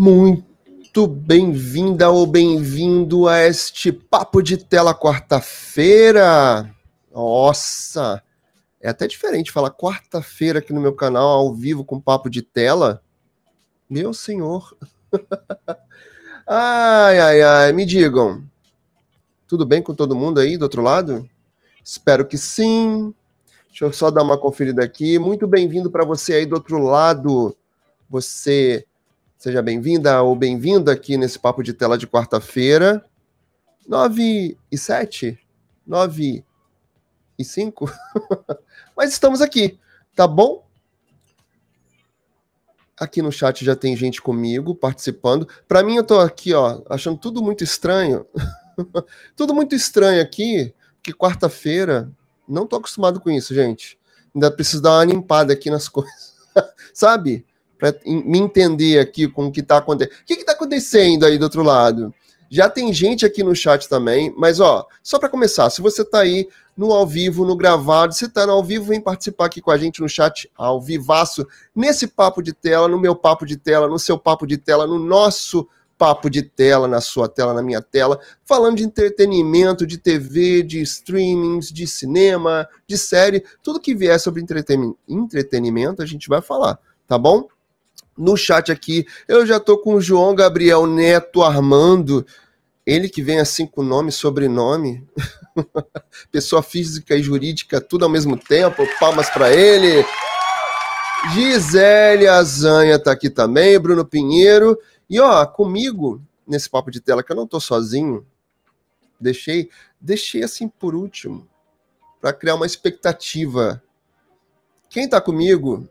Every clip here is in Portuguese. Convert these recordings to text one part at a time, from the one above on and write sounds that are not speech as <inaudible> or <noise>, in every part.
Muito bem-vinda ou bem-vindo a este Papo de Tela quarta-feira. Nossa, é até diferente falar quarta-feira aqui no meu canal, ao vivo, com Papo de Tela. Meu senhor. <laughs> ai, ai, ai, me digam. Tudo bem com todo mundo aí do outro lado? Espero que sim. Deixa eu só dar uma conferida aqui. Muito bem-vindo para você aí do outro lado. Você seja bem-vinda ou bem-vindo aqui nesse papo de tela de quarta-feira. 9 e 7? 9 e 5? <laughs> Mas estamos aqui, tá bom? Aqui no chat já tem gente comigo participando. Para mim, eu tô aqui, ó, achando tudo muito estranho. <laughs> tudo muito estranho aqui, que quarta-feira não tô acostumado com isso, gente. Ainda preciso dar uma limpada aqui nas coisas. <laughs> Sabe? Para me entender aqui com o que tá acontecendo. O que, que tá acontecendo aí do outro lado? Já tem gente aqui no chat também, mas ó, só para começar, se você tá aí no ao vivo, no gravado, se tá no ao vivo, vem participar aqui com a gente no chat ao vivaço, nesse papo de tela, no meu papo de tela, no seu papo de tela, no nosso papo de tela, na sua tela, na minha tela, falando de entretenimento, de TV, de streamings, de cinema, de série, tudo que vier sobre entretenimento a gente vai falar, tá bom? No chat aqui, eu já tô com o João Gabriel Neto Armando, ele que vem assim com nome e sobrenome, <laughs> pessoa física e jurídica, tudo ao mesmo tempo, palmas para ele. Gisele Azanha tá aqui também, Bruno Pinheiro. E ó, comigo, nesse papo de tela, que eu não tô sozinho, deixei, deixei assim por último, para criar uma expectativa. Quem tá comigo?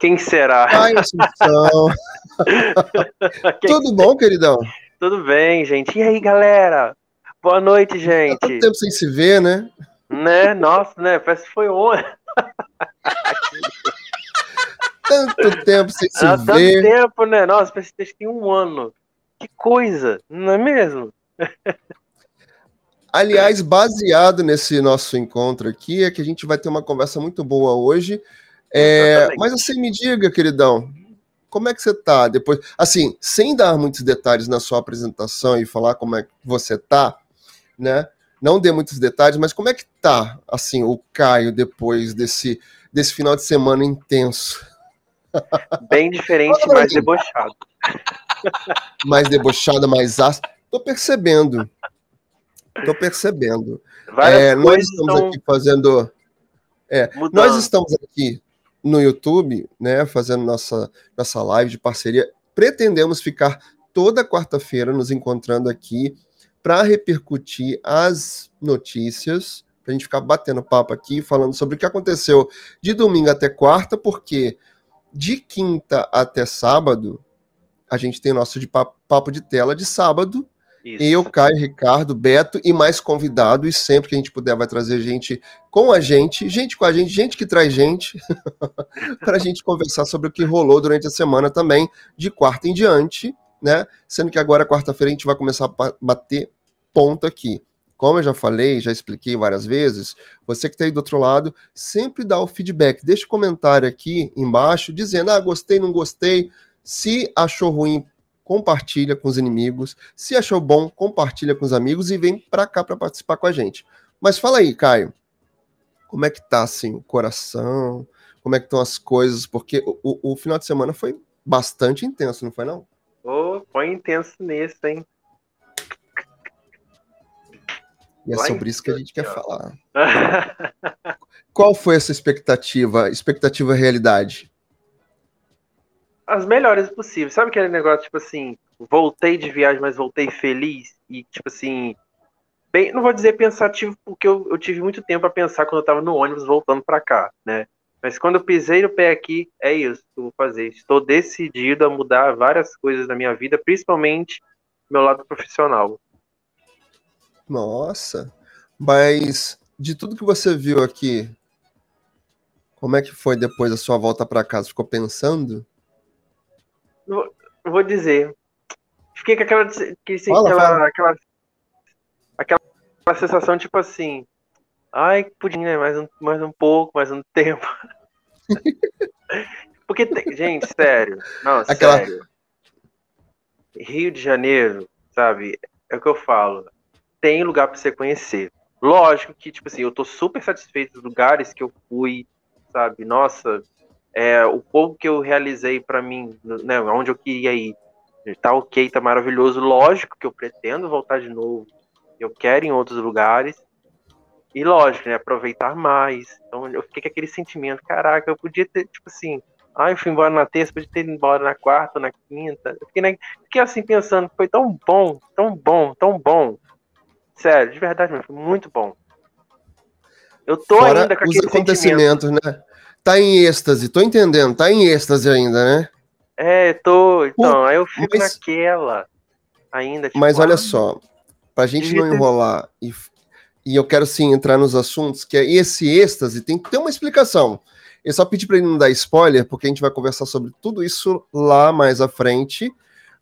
Quem será? Ai, Assunção. <laughs> Tudo bom, queridão? Tudo bem, gente. E aí, galera? Boa noite, gente. Tá tanto tempo sem se ver, né? Né? Nossa, né? Parece que foi ontem. <laughs> tanto tempo sem se Há ver. tanto tempo, né? Nossa, parece que tem um ano. Que coisa, não é mesmo? <laughs> Aliás, baseado nesse nosso encontro aqui, é que a gente vai ter uma conversa muito boa hoje. É, mas assim, me diga, queridão, como é que você tá depois? Assim, sem dar muitos detalhes na sua apresentação e falar como é que você tá, né? Não dê muitos detalhes, mas como é que tá, assim, o Caio depois desse, desse final de semana intenso? Bem diferente, mais debochado. mais debochado, mais ácido. Tô percebendo. Tô percebendo. É, nós estamos estão... aqui fazendo. É, nós estamos aqui no YouTube, né, fazendo nossa, nossa live de parceria. Pretendemos ficar toda quarta-feira nos encontrando aqui para repercutir as notícias, para a gente ficar batendo papo aqui, falando sobre o que aconteceu de domingo até quarta, porque de quinta até sábado, a gente tem nosso de papo, papo de tela de sábado. Isso. Eu, Caio, Ricardo, Beto e mais convidado. E sempre que a gente puder, vai trazer gente com a gente, gente com a gente, gente que traz gente, <laughs> para a gente conversar sobre o que rolou durante a semana também, de quarta em diante, né? Sendo que agora, quarta-feira, a gente vai começar a bater ponto aqui. Como eu já falei, já expliquei várias vezes, você que está aí do outro lado, sempre dá o feedback. Deixa o um comentário aqui embaixo dizendo: ah, gostei, não gostei. Se achou ruim, compartilha com os inimigos. Se achou bom, compartilha com os amigos e vem para cá para participar com a gente. Mas fala aí, Caio. Como é que tá assim o coração? Como é que estão as coisas? Porque o, o, o final de semana foi bastante intenso, não foi não? Oh, foi intenso nesse, hein? E é sobre isso que a gente quer falar. Qual foi essa expectativa? Expectativa realidade? As melhores possíveis. Sabe aquele negócio, tipo assim, voltei de viagem, mas voltei feliz? E, tipo assim, bem, não vou dizer pensativo, porque eu, eu tive muito tempo a pensar quando eu tava no ônibus voltando para cá, né? Mas quando eu pisei no pé aqui, é isso que eu vou fazer. Estou decidido a mudar várias coisas na minha vida, principalmente meu lado profissional. Nossa, mas de tudo que você viu aqui, como é que foi depois da sua volta para casa? Ficou pensando? Vou, vou dizer. Fiquei com aquela, que, assim, fala, aquela, fala. aquela, aquela, sensação tipo assim, ai, pudim, né? Mais um, mais um pouco, mais um tempo. <laughs> Porque, gente, sério. Não, Aquela... sério. Rio de Janeiro, sabe? É o que eu falo. Tem lugar para você conhecer. Lógico que, tipo assim, eu tô super satisfeito dos lugares que eu fui, sabe? Nossa, é, o pouco que eu realizei para mim, né, onde eu queria ir, tá ok, tá maravilhoso. Lógico que eu pretendo voltar de novo. Eu quero em outros lugares. E lógico, né, aproveitar mais. Então eu fiquei com aquele sentimento, caraca, eu podia ter, tipo assim, ah, eu fui embora na terça, podia ter ido embora na quarta, na quinta. Eu fiquei, né, fiquei assim pensando, foi tão bom, tão bom, tão bom. Sério, de verdade, foi muito bom. Eu tô Fora ainda com os acontecimentos, sentimento. né? Tá em êxtase, tô entendendo, tá em êxtase ainda, né? É, tô. Então, Pô, aí eu fico mas... naquela ainda. Tipo, mas olha só, pra gente não enrolar e, e eu quero sim entrar nos assuntos, que é esse êxtase tem que ter uma explicação. Eu só pedi para ele não dar spoiler, porque a gente vai conversar sobre tudo isso lá mais à frente.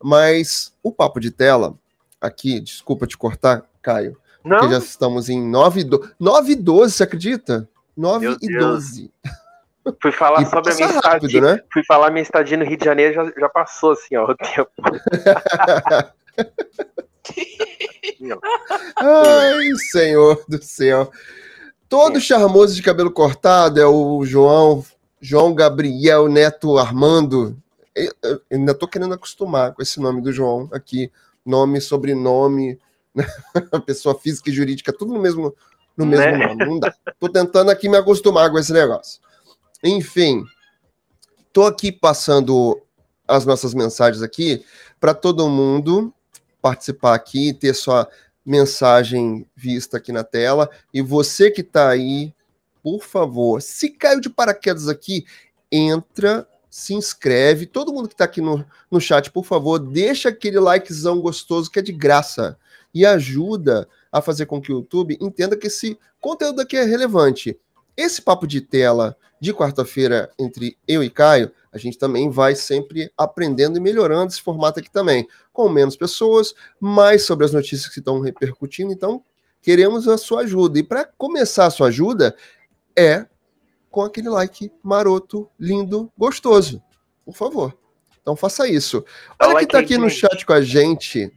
Mas o papo de tela, aqui, desculpa te cortar, Caio. Não. Porque já estamos em 9 e 12. 9 e 12, você acredita? 9 e 12. Fui falar e sobre a minha rápido, estadia. Né? Fui falar minha estadia no Rio de Janeiro, já, já passou assim, ó, o tempo. <laughs> Ai, senhor do céu. Todo charmoso de cabelo cortado é o João, João Gabriel Neto Armando. Eu ainda tô querendo acostumar com esse nome do João aqui. Nome, sobrenome? <laughs> pessoa física e jurídica, tudo no mesmo, no mesmo né? nome. Não dá. Tô tentando aqui me acostumar com esse negócio. Enfim, tô aqui passando as nossas mensagens aqui para todo mundo participar aqui, ter sua mensagem vista aqui na tela. E você que está aí, por favor, se caiu de paraquedas aqui, entra, se inscreve. Todo mundo que está aqui no, no chat, por favor, deixa aquele likezão gostoso que é de graça e ajuda a fazer com que o YouTube entenda que esse conteúdo aqui é relevante. Esse papo de tela de quarta-feira entre eu e Caio, a gente também vai sempre aprendendo e melhorando esse formato aqui também, com menos pessoas, mais sobre as notícias que estão repercutindo. Então, queremos a sua ajuda. E para começar a sua ajuda, é com aquele like maroto, lindo, gostoso. Por favor. Então faça isso. Olha quem está aqui no chat com a gente.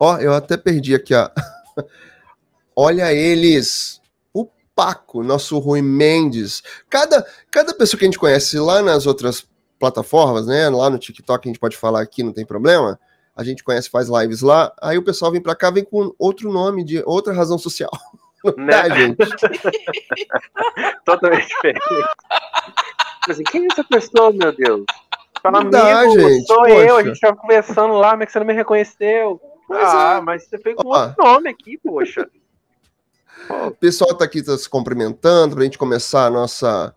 Ó, eu até perdi aqui, ó. <laughs> Olha eles. Paco, nosso Rui Mendes. Cada, cada pessoa que a gente conhece lá nas outras plataformas, né? Lá no TikTok a gente pode falar aqui, não tem problema. A gente conhece, faz lives lá. Aí o pessoal vem para cá, vem com outro nome, de outra razão social. <laughs> Né? Tá, gente? <laughs> Totalmente diferente. Assim, quem é essa pessoa, meu Deus? Fala, não dá, gente. Sou poxa. eu, a gente tava conversando lá, mas é que você não me reconheceu. Pois ah, é. mas você fez com outro nome aqui, poxa. <laughs> O pessoal tá aqui tá se cumprimentando pra gente começar a nossa.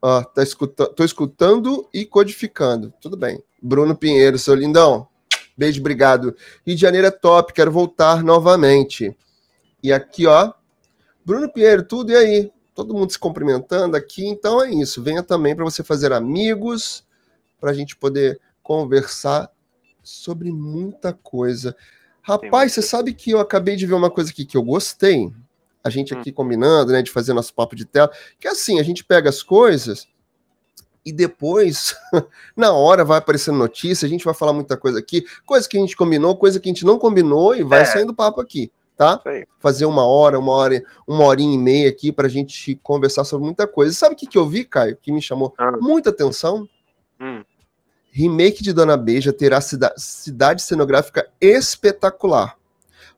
Ó, tá escuta... tô escutando e codificando. Tudo bem. Bruno Pinheiro, seu lindão. Beijo, obrigado. Rio de Janeiro é top, quero voltar novamente. E aqui, ó. Bruno Pinheiro, tudo e aí? Todo mundo se cumprimentando aqui, então é isso. Venha também para você fazer amigos, para a gente poder conversar sobre muita coisa. Rapaz, você sabe que eu acabei de ver uma coisa aqui que eu gostei. A gente aqui hum. combinando, né, de fazer nosso papo de tela. Que assim, a gente pega as coisas e depois, <laughs> na hora, vai aparecendo notícia, a gente vai falar muita coisa aqui, coisa que a gente combinou, coisa que a gente não combinou e vai é. saindo papo aqui, tá? Fazer uma hora, uma hora, uma horinha e meia aqui para a gente conversar sobre muita coisa. Sabe o que, que eu vi, Caio, que me chamou ah. muita atenção? Hum remake de Dona Beija terá cida cidade cenográfica espetacular.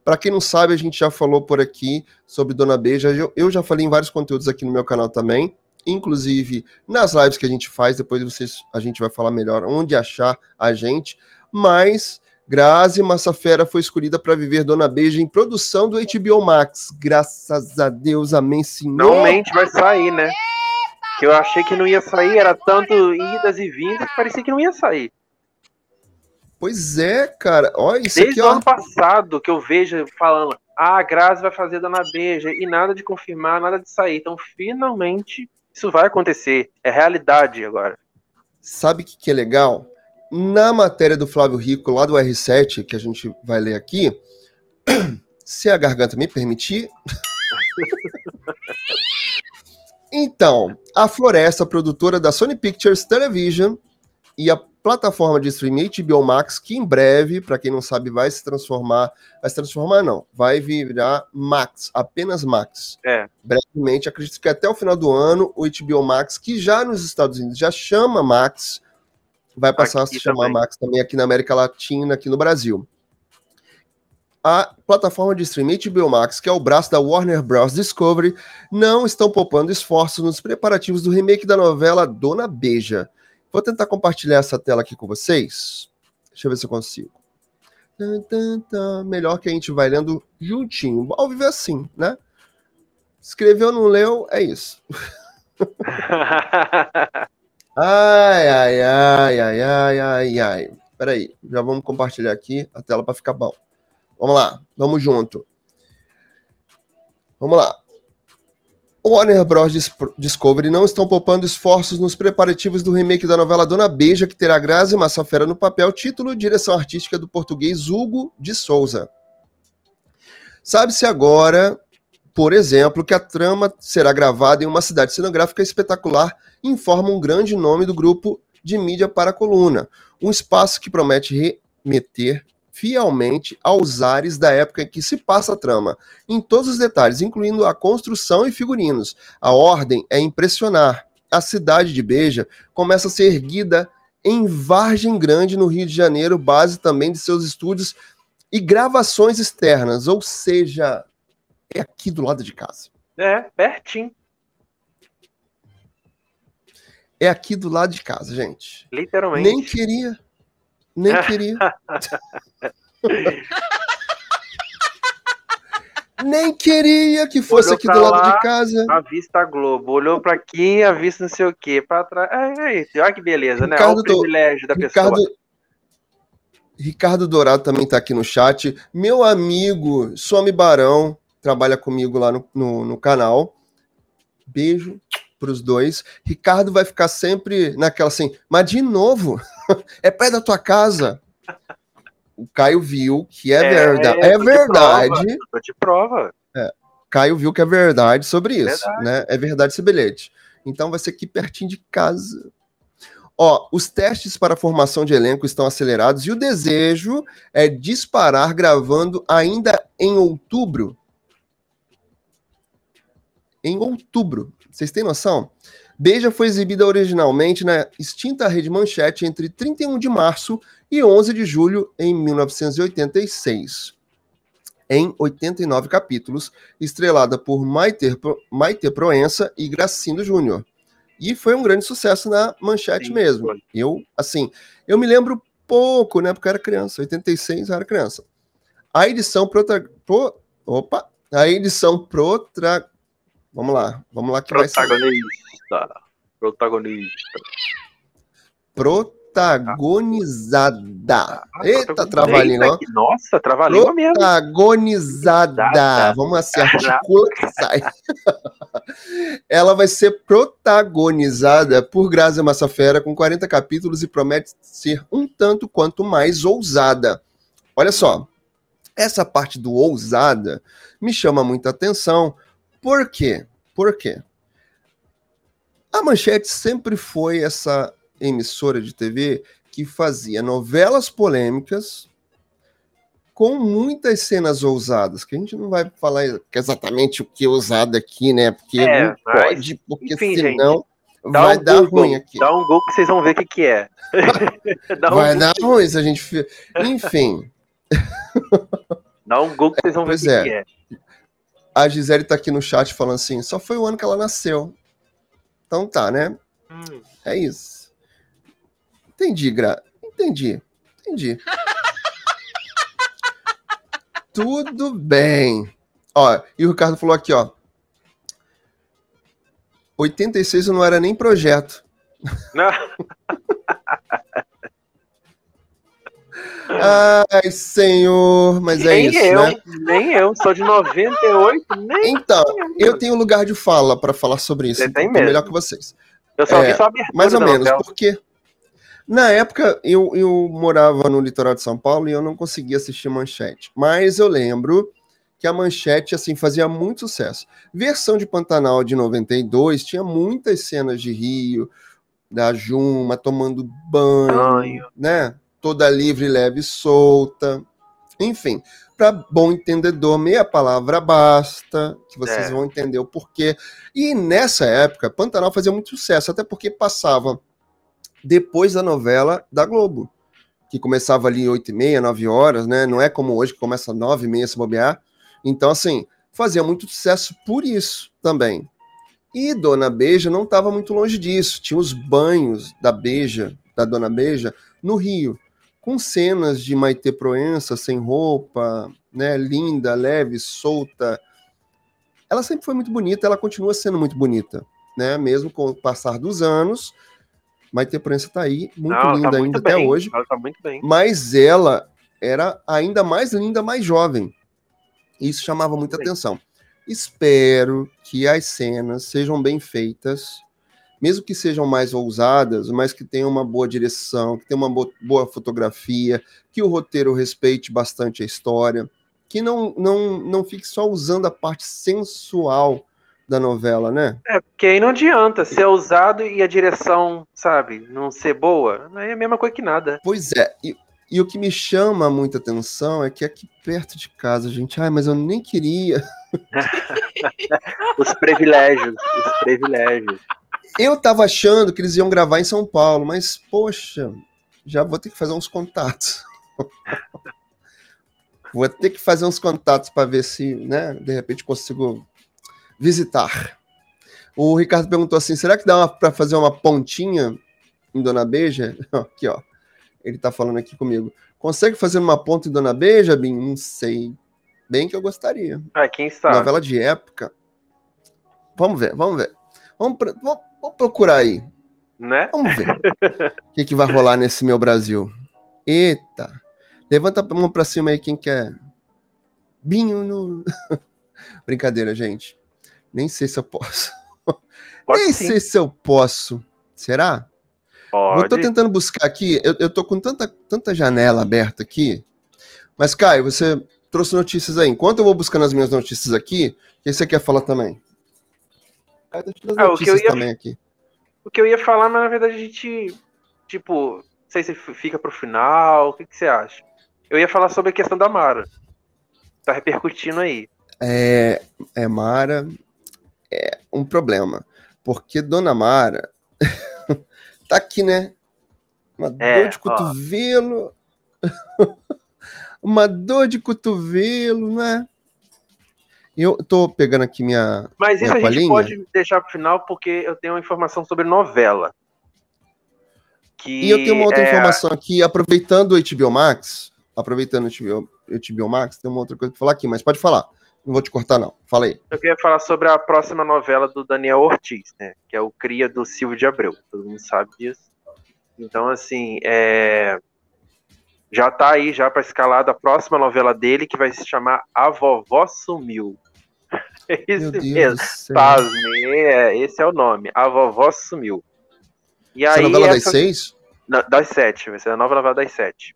Para quem não sabe, a gente já falou por aqui sobre Dona Beija. Eu já falei em vários conteúdos aqui no meu canal também, inclusive nas lives que a gente faz. Depois vocês, a gente vai falar melhor onde achar a gente. Mas Grazi Massafera foi escolhida para viver Dona Beija em produção do HBO Max. Graças a Deus, amém, senhor. Finalmente vai sair, né? Que eu achei que não ia sair, era tanto idas e vindas que parecia que não ia sair. Pois é, cara. Olha isso Desde aqui, o ano passado que eu vejo falando, ah, a Grazi vai fazer Dona Beija, e nada de confirmar, nada de sair. Então, finalmente, isso vai acontecer. É realidade agora. Sabe o que, que é legal? Na matéria do Flávio Rico, lá do R7, que a gente vai ler aqui, <clears throat> se a garganta me permitir. <laughs> Então, a Floresta, produtora da Sony Pictures Television e a plataforma de streaming HBO Max, que em breve, para quem não sabe, vai se transformar, vai se transformar não, vai virar Max, apenas Max. É. Brevemente, acredito que até o final do ano, o HBO Max, que já nos Estados Unidos já chama Max, vai passar aqui a se chamar também. Max também aqui na América Latina, aqui no Brasil. A plataforma de streaming HBO Max, que é o braço da Warner Bros. Discovery, não estão poupando esforços nos preparativos do remake da novela Dona Beija, Vou tentar compartilhar essa tela aqui com vocês. Deixa eu ver se eu consigo. Melhor que a gente vai lendo juntinho. Ao viver assim, né? Escreveu, não leu, é isso. <laughs> ai, ai, ai, ai, ai, ai, ai. Peraí, já vamos compartilhar aqui a tela para ficar bom. Vamos lá, vamos junto. Vamos lá. Warner Bros. Discovery não estão poupando esforços nos preparativos do remake da novela Dona Beija, que terá Grazi Massafera no papel, título direção artística do português Hugo de Souza. Sabe-se agora, por exemplo, que a trama será gravada em uma cidade cenográfica espetacular, informa um grande nome do grupo de mídia para a coluna. Um espaço que promete remeter fielmente aos ares da época em que se passa a trama, em todos os detalhes, incluindo a construção e figurinos. A ordem é impressionar. A cidade de Beja começa a ser erguida em Vargem Grande, no Rio de Janeiro, base também de seus estúdios e gravações externas, ou seja, é aqui do lado de casa. É, pertinho. É aqui do lado de casa, gente. Literalmente. Nem queria nem queria. <laughs> Nem queria que fosse Olhou aqui do lado lá, de casa. A vista Globo. Olhou para aqui, a vista não sei o quê. Para trás. É, é isso. Olha que beleza, né? Ricardo né? Olha o privilégio da Ricardo, pessoa. Ricardo Dourado também está aqui no chat. Meu amigo Some Barão trabalha comigo lá no, no, no canal. Beijo para os dois. Ricardo vai ficar sempre naquela assim, mas de novo, <laughs> é perto da tua casa. O Caio viu que é, é verdade. É verdade. Tô de prova. É, Caio viu que é verdade sobre isso, verdade. né? É verdade esse bilhete. Então vai ser aqui pertinho de casa. Ó, os testes para a formação de elenco estão acelerados e o desejo é disparar gravando ainda em outubro. Em outubro. Vocês têm noção? Beija foi exibida originalmente na extinta Rede Manchete entre 31 de março e 11 de julho em 1986. Em 89 capítulos, estrelada por Maite, Maite Proença e Gracindo Júnior. E foi um grande sucesso na Manchete Sim, mesmo. Foi. Eu, assim, eu me lembro pouco, né? Porque eu era criança. 86 eu era criança. A edição prota... Pro... Opa! A edição protra... Vamos lá, vamos lá que Protagonista. vai ser. Protagonista. Protagonizada. Ah, Eita, trabalhinho, ó. Nossa, trabalhinho mesmo. Protagonizada. Vamos assim, articula que sai. <laughs> Ela vai ser protagonizada por Grazi Massafera com 40 capítulos e promete ser um tanto quanto mais ousada. Olha só, essa parte do ousada me chama muita atenção, por quê? Por quê? A Manchete sempre foi essa emissora de TV que fazia novelas polêmicas com muitas cenas ousadas, que a gente não vai falar exatamente o que é ousado aqui, né? Porque é, não pode, porque enfim, senão gente, vai um dar Google, ruim aqui. Dá um Google que vocês vão ver o que, que é. <laughs> um vai dar ruim se a gente... Enfim. Dá um Google que vocês vão ver o que, é. que é. A Gisele tá aqui no chat falando assim: só foi o ano que ela nasceu. Então tá, né? Hum. É isso. Entendi, Gra. Entendi. Entendi. <laughs> Tudo bem. Ó, e o Ricardo falou aqui, ó. 86 não era nem projeto. Não. <laughs> Ai, senhor, mas é nem é isso, eu, né? Nem eu, sou de 98, nem Então, eu tenho lugar de fala para falar sobre isso. Você então, tem mesmo. melhor que vocês. Eu só é, vi só abertura Mais ou menos, novela. porque na época eu, eu morava no litoral de São Paulo e eu não conseguia assistir manchete. Mas eu lembro que a Manchete assim fazia muito sucesso. Versão de Pantanal de 92 tinha muitas cenas de Rio, da Juma tomando banho, banho. né? Toda livre, leve e solta. Enfim, para bom entendedor, meia palavra basta, que vocês é. vão entender o porquê. E nessa época, Pantanal fazia muito sucesso, até porque passava depois da novela da Globo, que começava ali 8 e meia, 9 horas, né? Não é como hoje que começa 9 e meia se bobear. Então, assim, fazia muito sucesso por isso também. E Dona Beija não estava muito longe disso. Tinha os banhos da Beija, da Dona Beija, no Rio com cenas de Maite Proença sem roupa, né, linda, leve, solta. Ela sempre foi muito bonita, ela continua sendo muito bonita, né? Mesmo com o passar dos anos, Maite Proença está aí, muito Não, linda tá muito ainda bem. até hoje. Ela tá muito bem. Mas ela era ainda mais linda, mais jovem. Isso chamava muita atenção. Espero que as cenas sejam bem feitas mesmo que sejam mais ousadas, mas que tenham uma boa direção, que tenham uma boa fotografia, que o roteiro respeite bastante a história, que não, não, não fique só usando a parte sensual da novela, né? É, porque aí não adianta ser ousado e a direção, sabe, não ser boa. Aí é a mesma coisa que nada. Pois é, e, e o que me chama muita atenção é que aqui perto de casa, gente, ai, mas eu nem queria. <laughs> os privilégios, os privilégios. Eu tava achando que eles iam gravar em São Paulo, mas, poxa, já vou ter que fazer uns contatos. <laughs> vou ter que fazer uns contatos para ver se, né, de repente consigo visitar. O Ricardo perguntou assim: será que dá para fazer uma pontinha em Dona Beija? <laughs> Aqui, ó. Ele tá falando aqui comigo. Consegue fazer uma ponta em Dona Beija, Bim? Não sei. Bem que eu gostaria. Ah, quem sabe? Novela de época. Vamos ver, vamos ver. Vamos, vamos, Vamos procurar aí. Né? Vamos ver o <laughs> que, que vai rolar nesse meu Brasil. Eita. Levanta a mão pra cima aí quem quer. Binho no. <laughs> Brincadeira, gente. Nem sei se eu posso. Pode Nem sim. sei se eu posso. Será? Pode. Eu tô tentando buscar aqui. Eu, eu tô com tanta, tanta janela aberta aqui. Mas, Caio, você trouxe notícias aí. Enquanto eu vou buscando as minhas notícias aqui, o que você quer falar também? Ah, o que eu ia, também aqui. O que eu ia falar, mas na verdade a gente, tipo, não sei se fica pro final, o que, que você acha? Eu ia falar sobre a questão da Mara. Tá repercutindo aí. É, é Mara é um problema, porque Dona Mara <laughs> tá aqui, né? Uma é, dor de cotovelo. <laughs> uma dor de cotovelo, né? Eu tô pegando aqui minha. Mas isso minha a gente pode deixar pro final, porque eu tenho uma informação sobre novela. E eu tenho uma outra é... informação aqui, aproveitando o HBO Max. Aproveitando o HBO, HBO Max, tem uma outra coisa pra falar aqui, mas pode falar. Não vou te cortar, não. Fala aí. Eu queria falar sobre a próxima novela do Daniel Ortiz, né? Que é o cria do Silvio de Abreu. Todo mundo sabe disso. Então, assim, é já tá aí já para escalar da próxima novela dele, que vai se chamar A Vovó Sumiu. <laughs> Esse mesmo. Pasme, é, esse é o nome. A vovó sumiu. E essa aí, novela essa... das seis? Não, das sete, vai ser a nova novela das sete.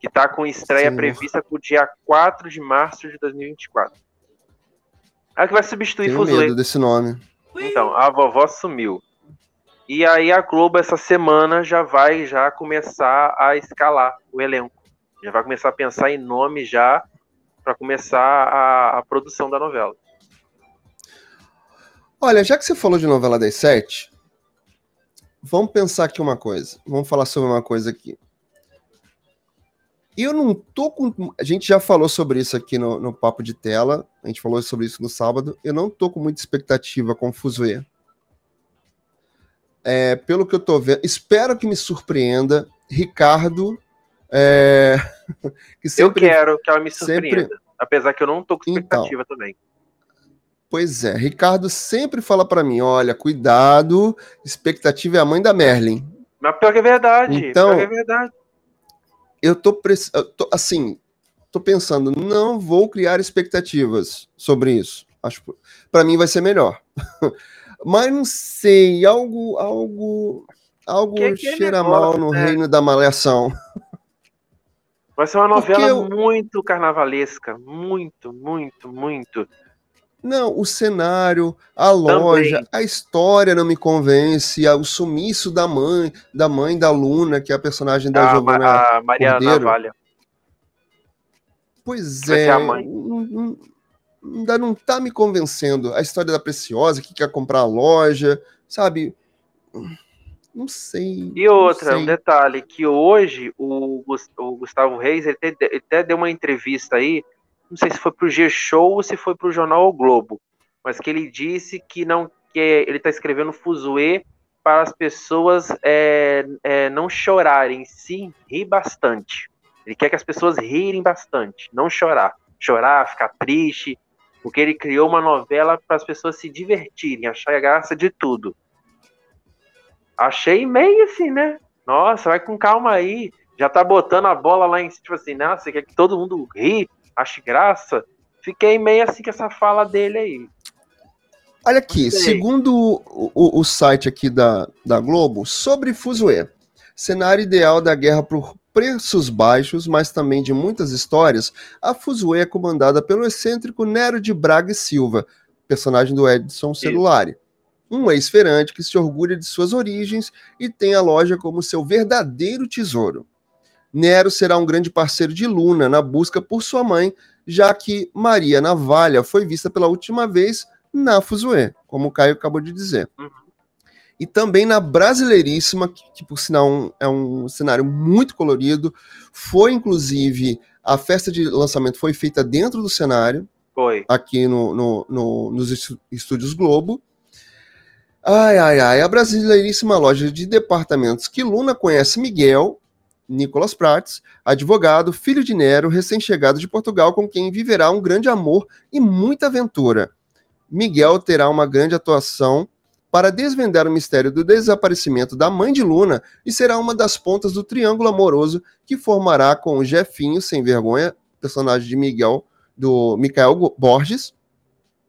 Que tá com estreia Sim. prevista pro dia 4 de março de 2024. É que vai substituir Tenho medo desse nome. Então, a vovó sumiu. E aí a Globo essa semana já vai já começar a escalar o elenco. Já vai começar a pensar em nome já para começar a, a produção da novela. Olha, já que você falou de novela das sete, vamos pensar aqui uma coisa. Vamos falar sobre uma coisa aqui. Eu não tô com. A gente já falou sobre isso aqui no, no papo de tela. A gente falou sobre isso no sábado. Eu não tô com muita expectativa com o. É, pelo que eu tô vendo, espero que me surpreenda. Ricardo. É, <laughs> que sempre, eu quero que ela me surpreenda. Sempre... Apesar que eu não tô com expectativa então, também. Pois é, Ricardo sempre fala para mim, olha, cuidado, expectativa é a mãe da Merlin. Mas pior que é verdade, então, é verdade. Eu tô, eu tô, assim, tô pensando, não vou criar expectativas sobre isso. Acho para mim vai ser melhor. <laughs> Mas não sei, algo algo algo que que é cheira negócio, mal no né? reino da malhação. Vai ser uma novela eu... muito carnavalesca. Muito, muito, muito. Não, o cenário, a loja, Também. a história não me convence, o sumiço da mãe, da mãe da Luna, que é a personagem da a, Giovanna a Maria Cordeiro. Navalha. Pois Vai é, ainda não tá me convencendo. A história da Preciosa, que quer comprar a loja, sabe? Não sei. E outra, sei. um detalhe, que hoje o, Gustavo Reis, ele até, ele até deu uma entrevista aí, não sei se foi para o G-Show ou se foi para o jornal o Globo, mas que ele disse que não que ele está escrevendo Fuzue para as pessoas é, é, não chorarem, sim rir bastante. Ele quer que as pessoas rirem bastante, não chorar. Chorar, ficar triste, porque ele criou uma novela para as pessoas se divertirem, achar a graça de tudo. Achei meio assim, né? Nossa, vai com calma aí. Já tá botando a bola lá em cima, tipo assim, nossa, quer que todo mundo ri, ache graça. Fiquei meio assim com essa fala dele aí. Olha aqui, segundo o, o, o, site aqui da, da Globo, sobre Fuzue, cenário ideal da guerra por preços baixos, mas também de muitas histórias, a Fuzue é comandada pelo excêntrico Nero de Braga e Silva, personagem do Edson Celulari. Um ex-ferante que se orgulha de suas origens e tem a loja como seu verdadeiro tesouro. Nero será um grande parceiro de Luna na busca por sua mãe, já que Maria Navalha foi vista pela última vez na Fuzue, como o Caio acabou de dizer. Uhum. E também na Brasileiríssima, que, que por sinal um, é um cenário muito colorido. Foi, inclusive, a festa de lançamento foi feita dentro do cenário. Foi. Aqui no, no, no nos estúdios Globo. Ai, ai, ai. A Brasileiríssima loja de departamentos que Luna conhece Miguel, Nicolas Prates, advogado, filho de Nero, recém-chegado de Portugal, com quem viverá um grande amor e muita aventura. Miguel terá uma grande atuação para desvendar o mistério do desaparecimento da mãe de Luna e será uma das pontas do triângulo amoroso que formará com o Jefinho sem vergonha, personagem de Miguel do Michael Borges,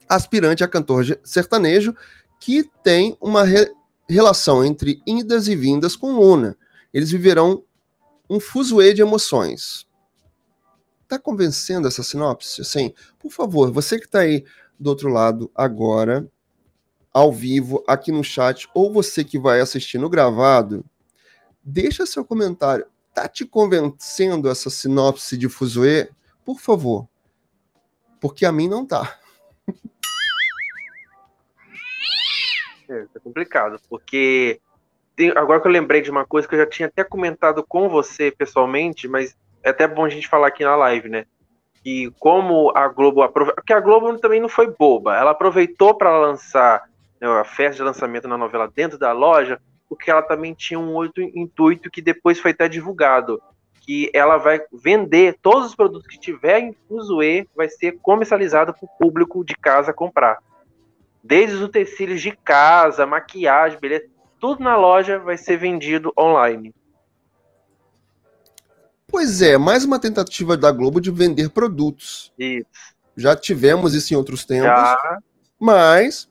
aspirante a cantor sertanejo, que tem uma re relação entre indas e vindas com Luna. Eles viverão um fuzuê de emoções. Tá convencendo essa sinopse? Assim, por favor, você que está aí do outro lado agora, ao vivo, aqui no chat, ou você que vai assistir no gravado, deixa seu comentário. Tá te convencendo essa sinopse de fuzuê? Por favor. Porque a mim não tá. É, é complicado, porque tem, agora que eu lembrei de uma coisa que eu já tinha até comentado com você pessoalmente, mas é até bom a gente falar aqui na live, né? E como a Globo aproveitou. Porque a Globo também não foi boba. Ela aproveitou para lançar né, a festa de lançamento na novela dentro da loja, porque ela também tinha um outro intuito que depois foi até divulgado. Que ela vai vender todos os produtos que tiver em Fuzue, vai ser comercializado para o público de casa comprar. Desde os utensílios de casa, maquiagem, beleza tudo na loja vai ser vendido online. Pois é, mais uma tentativa da Globo de vender produtos. Isso. Já tivemos isso em outros tempos, Já. mas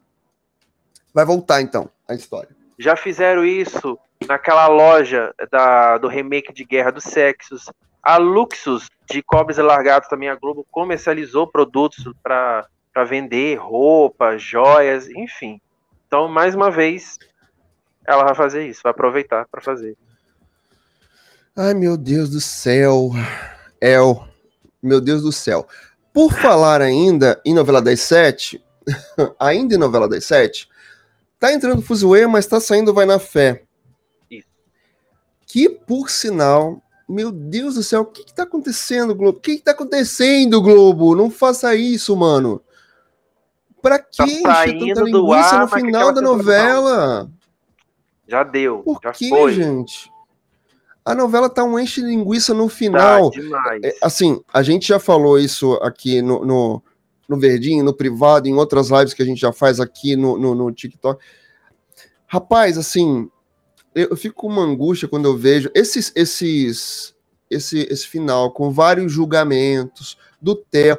vai voltar então a história. Já fizeram isso naquela loja da, do remake de Guerra dos Sexos. A Luxus de Cobres e Largados também a Globo comercializou produtos para vender roupas, joias, enfim. Então, mais uma vez, ela vai fazer isso, vai aproveitar para fazer. Ai, meu Deus do céu. El, meu Deus do céu. Por falar ainda em novela das sete, <laughs> ainda em novela das sete, tá entrando Fuzue, mas tá saindo Vai na Fé. Isso. Que, por sinal, meu Deus do céu, o que, que tá acontecendo, Globo? O que, que tá acontecendo, Globo? Não faça isso, mano. Pra tá que tá tanta linguiça no final da novela? Já deu. Por já que, foi. gente? A novela tá um enche linguiça no final. Tá. É, assim, a gente já falou isso aqui no, no, no, Verdinho, no privado, em outras lives que a gente já faz aqui no, no, no TikTok. Rapaz, assim, eu, eu, fico com uma angústia quando eu vejo esses, esses, esse, esse final com vários julgamentos do Theo.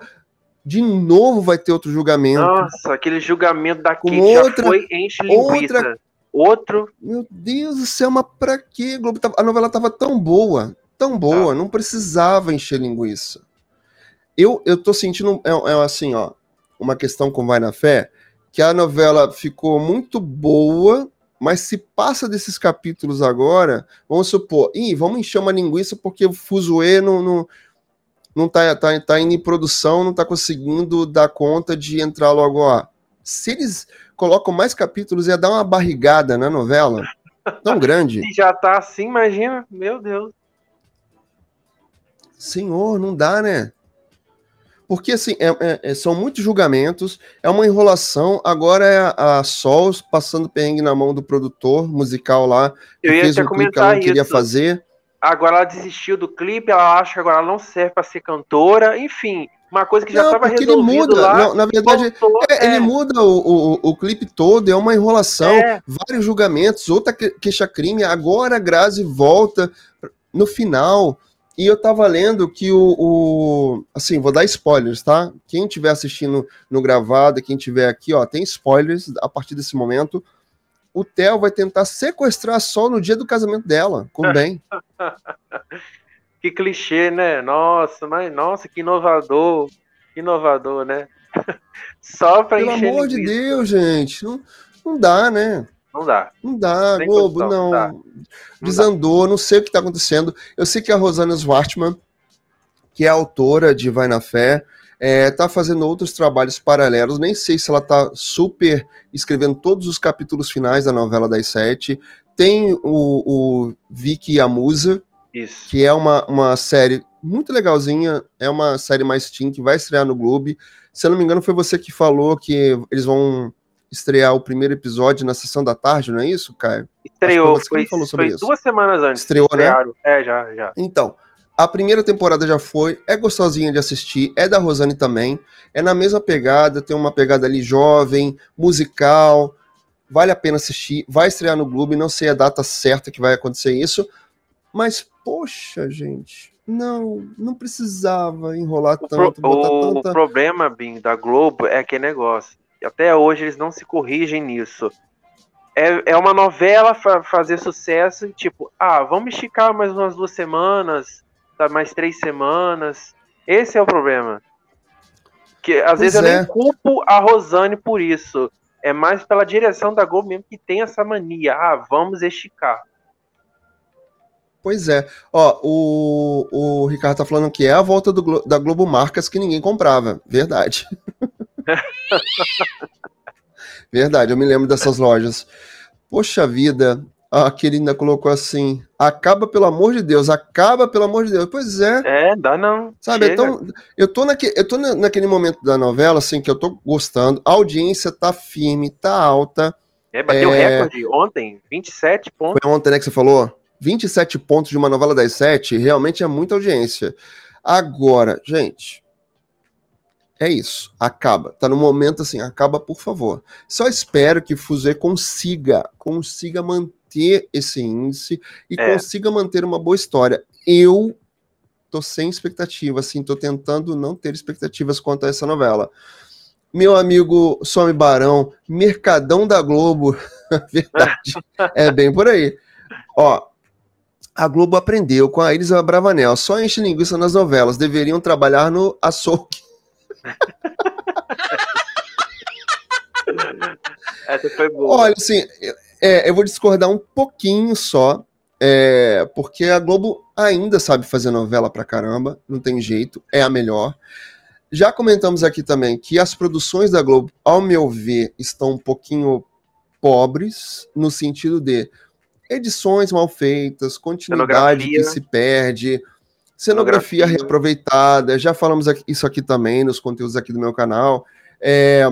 De novo vai ter outro julgamento. Nossa, aquele julgamento da Kate outra, já foi enche linguiça. Outra Outro. Meu Deus do céu, mas pra quê? A novela tava tão boa, tão boa, tá. não precisava encher linguiça. Eu, eu tô sentindo, é, é assim, ó, uma questão com Vai na Fé, que a novela ficou muito boa, mas se passa desses capítulos agora, vamos supor, ih, vamos encher uma linguiça porque o Fuzue não, não, não tá, tá, tá indo em produção, não tá conseguindo dar conta de entrar logo, ó. Se eles colocam mais capítulos, ia dar uma barrigada na novela tão grande. Se <laughs> já tá assim, imagina, meu Deus. Senhor, não dá, né? Porque, assim, é, é, é, são muitos julgamentos, é uma enrolação. Agora é a, a Sol passando perrengue na mão do produtor musical lá, que Eu ia fez um clipe que ela não isso. queria fazer. Agora ela desistiu do clipe, ela acha que agora ela não serve para ser cantora, enfim. Uma coisa que já estava resolvida ele muda, lá. Não, na verdade, voltou, é, ele é. muda o, o, o, clipe todo, é uma enrolação, é. vários julgamentos, outra queixa-crime. Agora a Grazi volta no final. E eu tava lendo que o, o, Assim, vou dar spoilers, tá? Quem estiver assistindo no gravado, quem estiver aqui, ó, tem spoilers a partir desse momento. O Theo vai tentar sequestrar Sol no dia do casamento dela, com <laughs> bem. que clichê, né? Nossa, mas nossa, que inovador. Que inovador, né? <laughs> Só pra Pelo amor de Deus, gente. Não, não dá, né? Não dá. Não dá, Sem Globo, não. não. Dá. Desandou, não, não sei o que está acontecendo. Eu sei que a Rosana Swartman, que é autora de Vai na Fé, é, tá fazendo outros trabalhos paralelos. Nem sei se ela tá super escrevendo todos os capítulos finais da novela das sete. Tem o, o Vicky e a Musa, Isso. que é uma, uma série muito legalzinha. É uma série mais teen que vai estrear no Globo. Se eu não me engano, foi você que falou que eles vão estrear o primeiro episódio na sessão da tarde, não é isso, Caio? Estreou, foi, foi duas semanas antes. Estreou, né? Estrearam. né? É, já, já. Então, a primeira temporada já foi, é gostosinha de assistir, é da Rosane também, é na mesma pegada, tem uma pegada ali jovem, musical, vale a pena assistir, vai estrear no Globo, não sei a data certa que vai acontecer isso, mas, poxa, gente, não, não precisava enrolar o tanto, pro, o, tanta... O problema, Bim, da Globo é aquele negócio. Até hoje eles não se corrigem nisso. É, é uma novela fazer sucesso e tipo, ah, vamos esticar mais umas duas semanas, tá, mais três semanas. Esse é o problema. Que às pois vezes eu nem é. culpo a Rosane por isso. É mais pela direção da Globo mesmo que tem essa mania. Ah, vamos esticar. Pois é. Ó, o, o Ricardo tá falando que é a volta do, da Globo Marcas que ninguém comprava. Verdade. <laughs> Verdade, eu me lembro dessas lojas. Poxa vida, a querida colocou assim: acaba pelo amor de Deus, acaba pelo amor de Deus. Pois é. É, dá não. Sabe, então, eu tô, naque, eu tô naquele momento da novela, assim, que eu tô gostando, a audiência tá firme, tá alta. É, bateu é... recorde ontem, 27 pontos. Foi ontem, né, que você falou? 27 pontos de uma novela das sete, realmente é muita audiência. Agora, gente, é isso, acaba. Tá no momento assim, acaba por favor. Só espero que Fuzê consiga, consiga manter esse índice e é. consiga manter uma boa história. Eu tô sem expectativa, assim, tô tentando não ter expectativas quanto a essa novela. Meu amigo Some Barão, Mercadão da Globo, <laughs> verdade, é bem por aí. Ó, a Globo aprendeu com a Elisa Bravanel, só enche linguiça nas novelas, deveriam trabalhar no açougue. <laughs> Essa foi boa. Olha, assim, é, eu vou discordar um pouquinho só, é, porque a Globo ainda sabe fazer novela pra caramba, não tem jeito, é a melhor. Já comentamos aqui também que as produções da Globo, ao meu ver, estão um pouquinho pobres, no sentido de edições mal feitas, continuidade que se perde, Cenografia reaproveitada, já falamos aqui, isso aqui também nos conteúdos aqui do meu canal. É,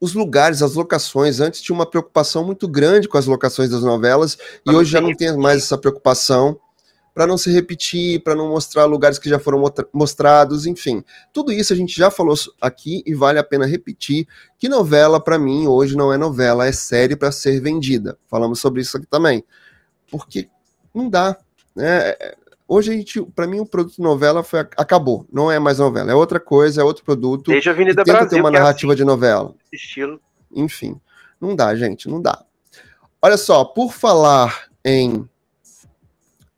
os lugares, as locações, antes tinha uma preocupação muito grande com as locações das novelas, e hoje já não tem mais essa preocupação para não se repetir, para não mostrar lugares que já foram mostrados, enfim. Tudo isso a gente já falou aqui e vale a pena repetir que novela para mim hoje não é novela, é série para ser vendida. Falamos sobre isso aqui também. Porque não dá, né? Hoje a gente, para mim, o produto novela foi, acabou. Não é mais novela, é outra coisa, é outro produto. Desde a Avenida tenta Brasil. ter uma é narrativa é assim, de novela. Estilo. Enfim, não dá, gente, não dá. Olha só, por falar em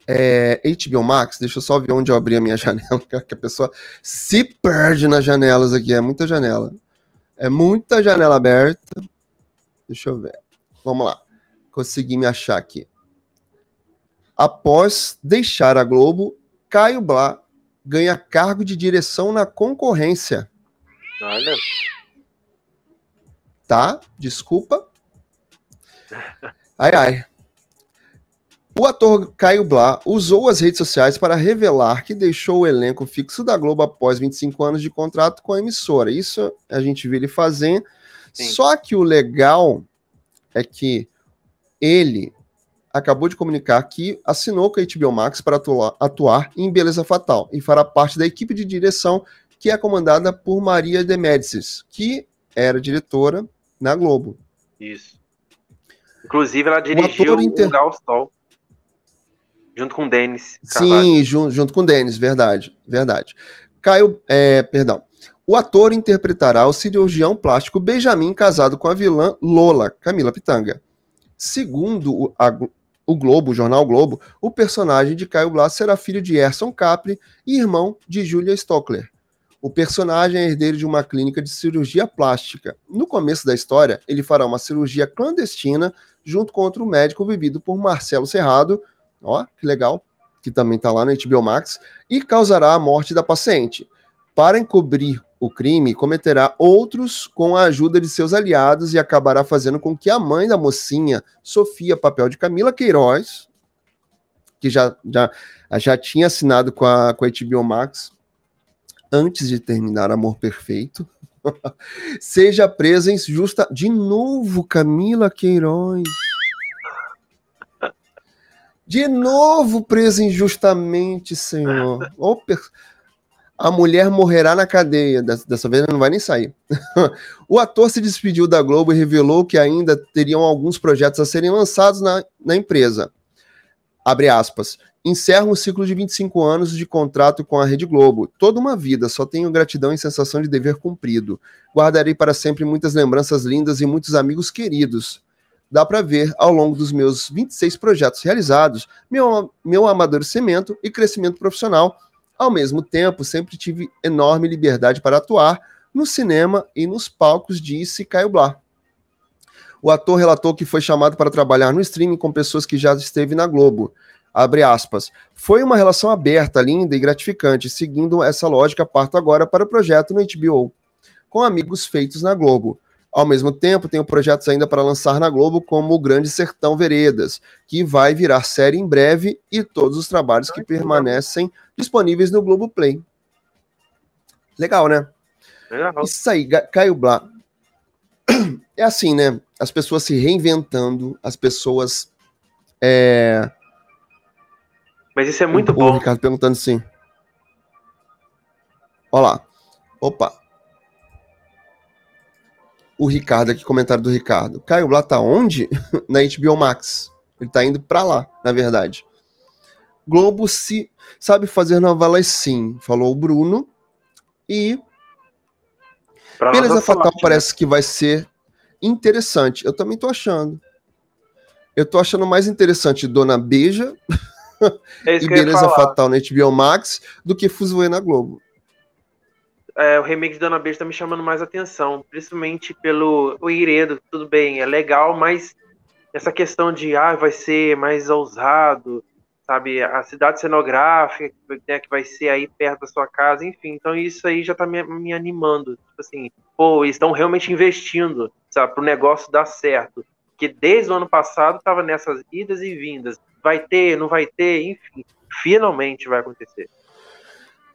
é, HBO Max, deixa eu só ver onde eu abri a minha <laughs> janela, que a pessoa se perde nas janelas aqui, é muita janela. É muita janela aberta. Deixa eu ver. Vamos lá. Consegui me achar aqui. Após deixar a Globo, Caio Blá ganha cargo de direção na concorrência. Olha. Tá? Desculpa. Ai, ai. O ator Caio Blá usou as redes sociais para revelar que deixou o elenco fixo da Globo após 25 anos de contrato com a emissora. Isso a gente viu ele fazer. Sim. Só que o legal é que ele acabou de comunicar que assinou com a HBO Max para atuar, atuar em Beleza Fatal e fará parte da equipe de direção que é comandada por Maria de Médicis, que era diretora na Globo. Isso. Inclusive, ela dirigiu o, inter... o Galstol. Junto com o Denis. Sim, junto, junto com o Denis, verdade, verdade. Caio, é, perdão. O ator interpretará o cirurgião plástico Benjamin, casado com a vilã Lola, Camila Pitanga. Segundo a, o Globo, o jornal Globo, o personagem de Caio Blas será filho de Erson Capri e irmão de Julia Stockler. O personagem é herdeiro de uma clínica de cirurgia plástica. No começo da história, ele fará uma cirurgia clandestina junto com outro médico vivido por Marcelo Serrado, ó, que legal, que também está lá no HBO Max, e causará a morte da paciente. Para encobrir o crime, cometerá outros com a ajuda de seus aliados e acabará fazendo com que a mãe da mocinha, Sofia, papel de Camila Queiroz, que já, já, já tinha assinado com a, com a HBO Max antes de terminar Amor Perfeito, <laughs> seja presa em justa. De novo, Camila Queiroz. De novo presa injustamente, Senhor. A mulher morrerá na cadeia. Dessa vez não vai nem sair. <laughs> o ator se despediu da Globo e revelou que ainda teriam alguns projetos a serem lançados na, na empresa. Abre aspas. Encerro um ciclo de 25 anos de contrato com a Rede Globo. Toda uma vida, só tenho gratidão e sensação de dever cumprido. Guardarei para sempre muitas lembranças lindas e muitos amigos queridos dá para ver ao longo dos meus 26 projetos realizados meu, meu amadurecimento e crescimento profissional. Ao mesmo tempo, sempre tive enorme liberdade para atuar no cinema e nos palcos, disse Caio Blá. O ator relatou que foi chamado para trabalhar no streaming com pessoas que já esteve na Globo. Abre aspas. Foi uma relação aberta, linda e gratificante. Seguindo essa lógica, parto agora para o projeto no HBO, com amigos feitos na Globo. Ao mesmo tempo, tenho projetos ainda para lançar na Globo, como o Grande Sertão Veredas, que vai virar série em breve, e todos os trabalhos que permanecem disponíveis no Globo Play. Legal, né? Legal. Isso aí, Caio Blá. <clears throat> É assim, né? As pessoas se reinventando, as pessoas. É... Mas isso é muito o, bom. O Ricardo perguntando sim. Olha lá. Opa o Ricardo aqui, comentário do Ricardo. Caio Blá tá onde? <laughs> na HBO Max. Ele tá indo para lá, na verdade. Globo se sabe fazer novelas sim, falou o Bruno. E pra Beleza Fatal falar, parece né? que vai ser interessante. Eu também tô achando. Eu tô achando mais interessante Dona Beija é <laughs> e Beleza Fatal na HBO Max do que Fuzuê na Globo é, o remake de Dona Beijo tá me chamando mais atenção, principalmente pelo o enredo, tudo bem, é legal, mas essa questão de ah, vai ser mais ousado, sabe, a cidade cenográfica né, que vai ser aí perto da sua casa, enfim, então isso aí já tá me, me animando, tipo assim, pô, estão realmente investindo, sabe, pro negócio dar certo, que desde o ano passado tava nessas idas e vindas, vai ter, não vai ter, enfim, finalmente vai acontecer.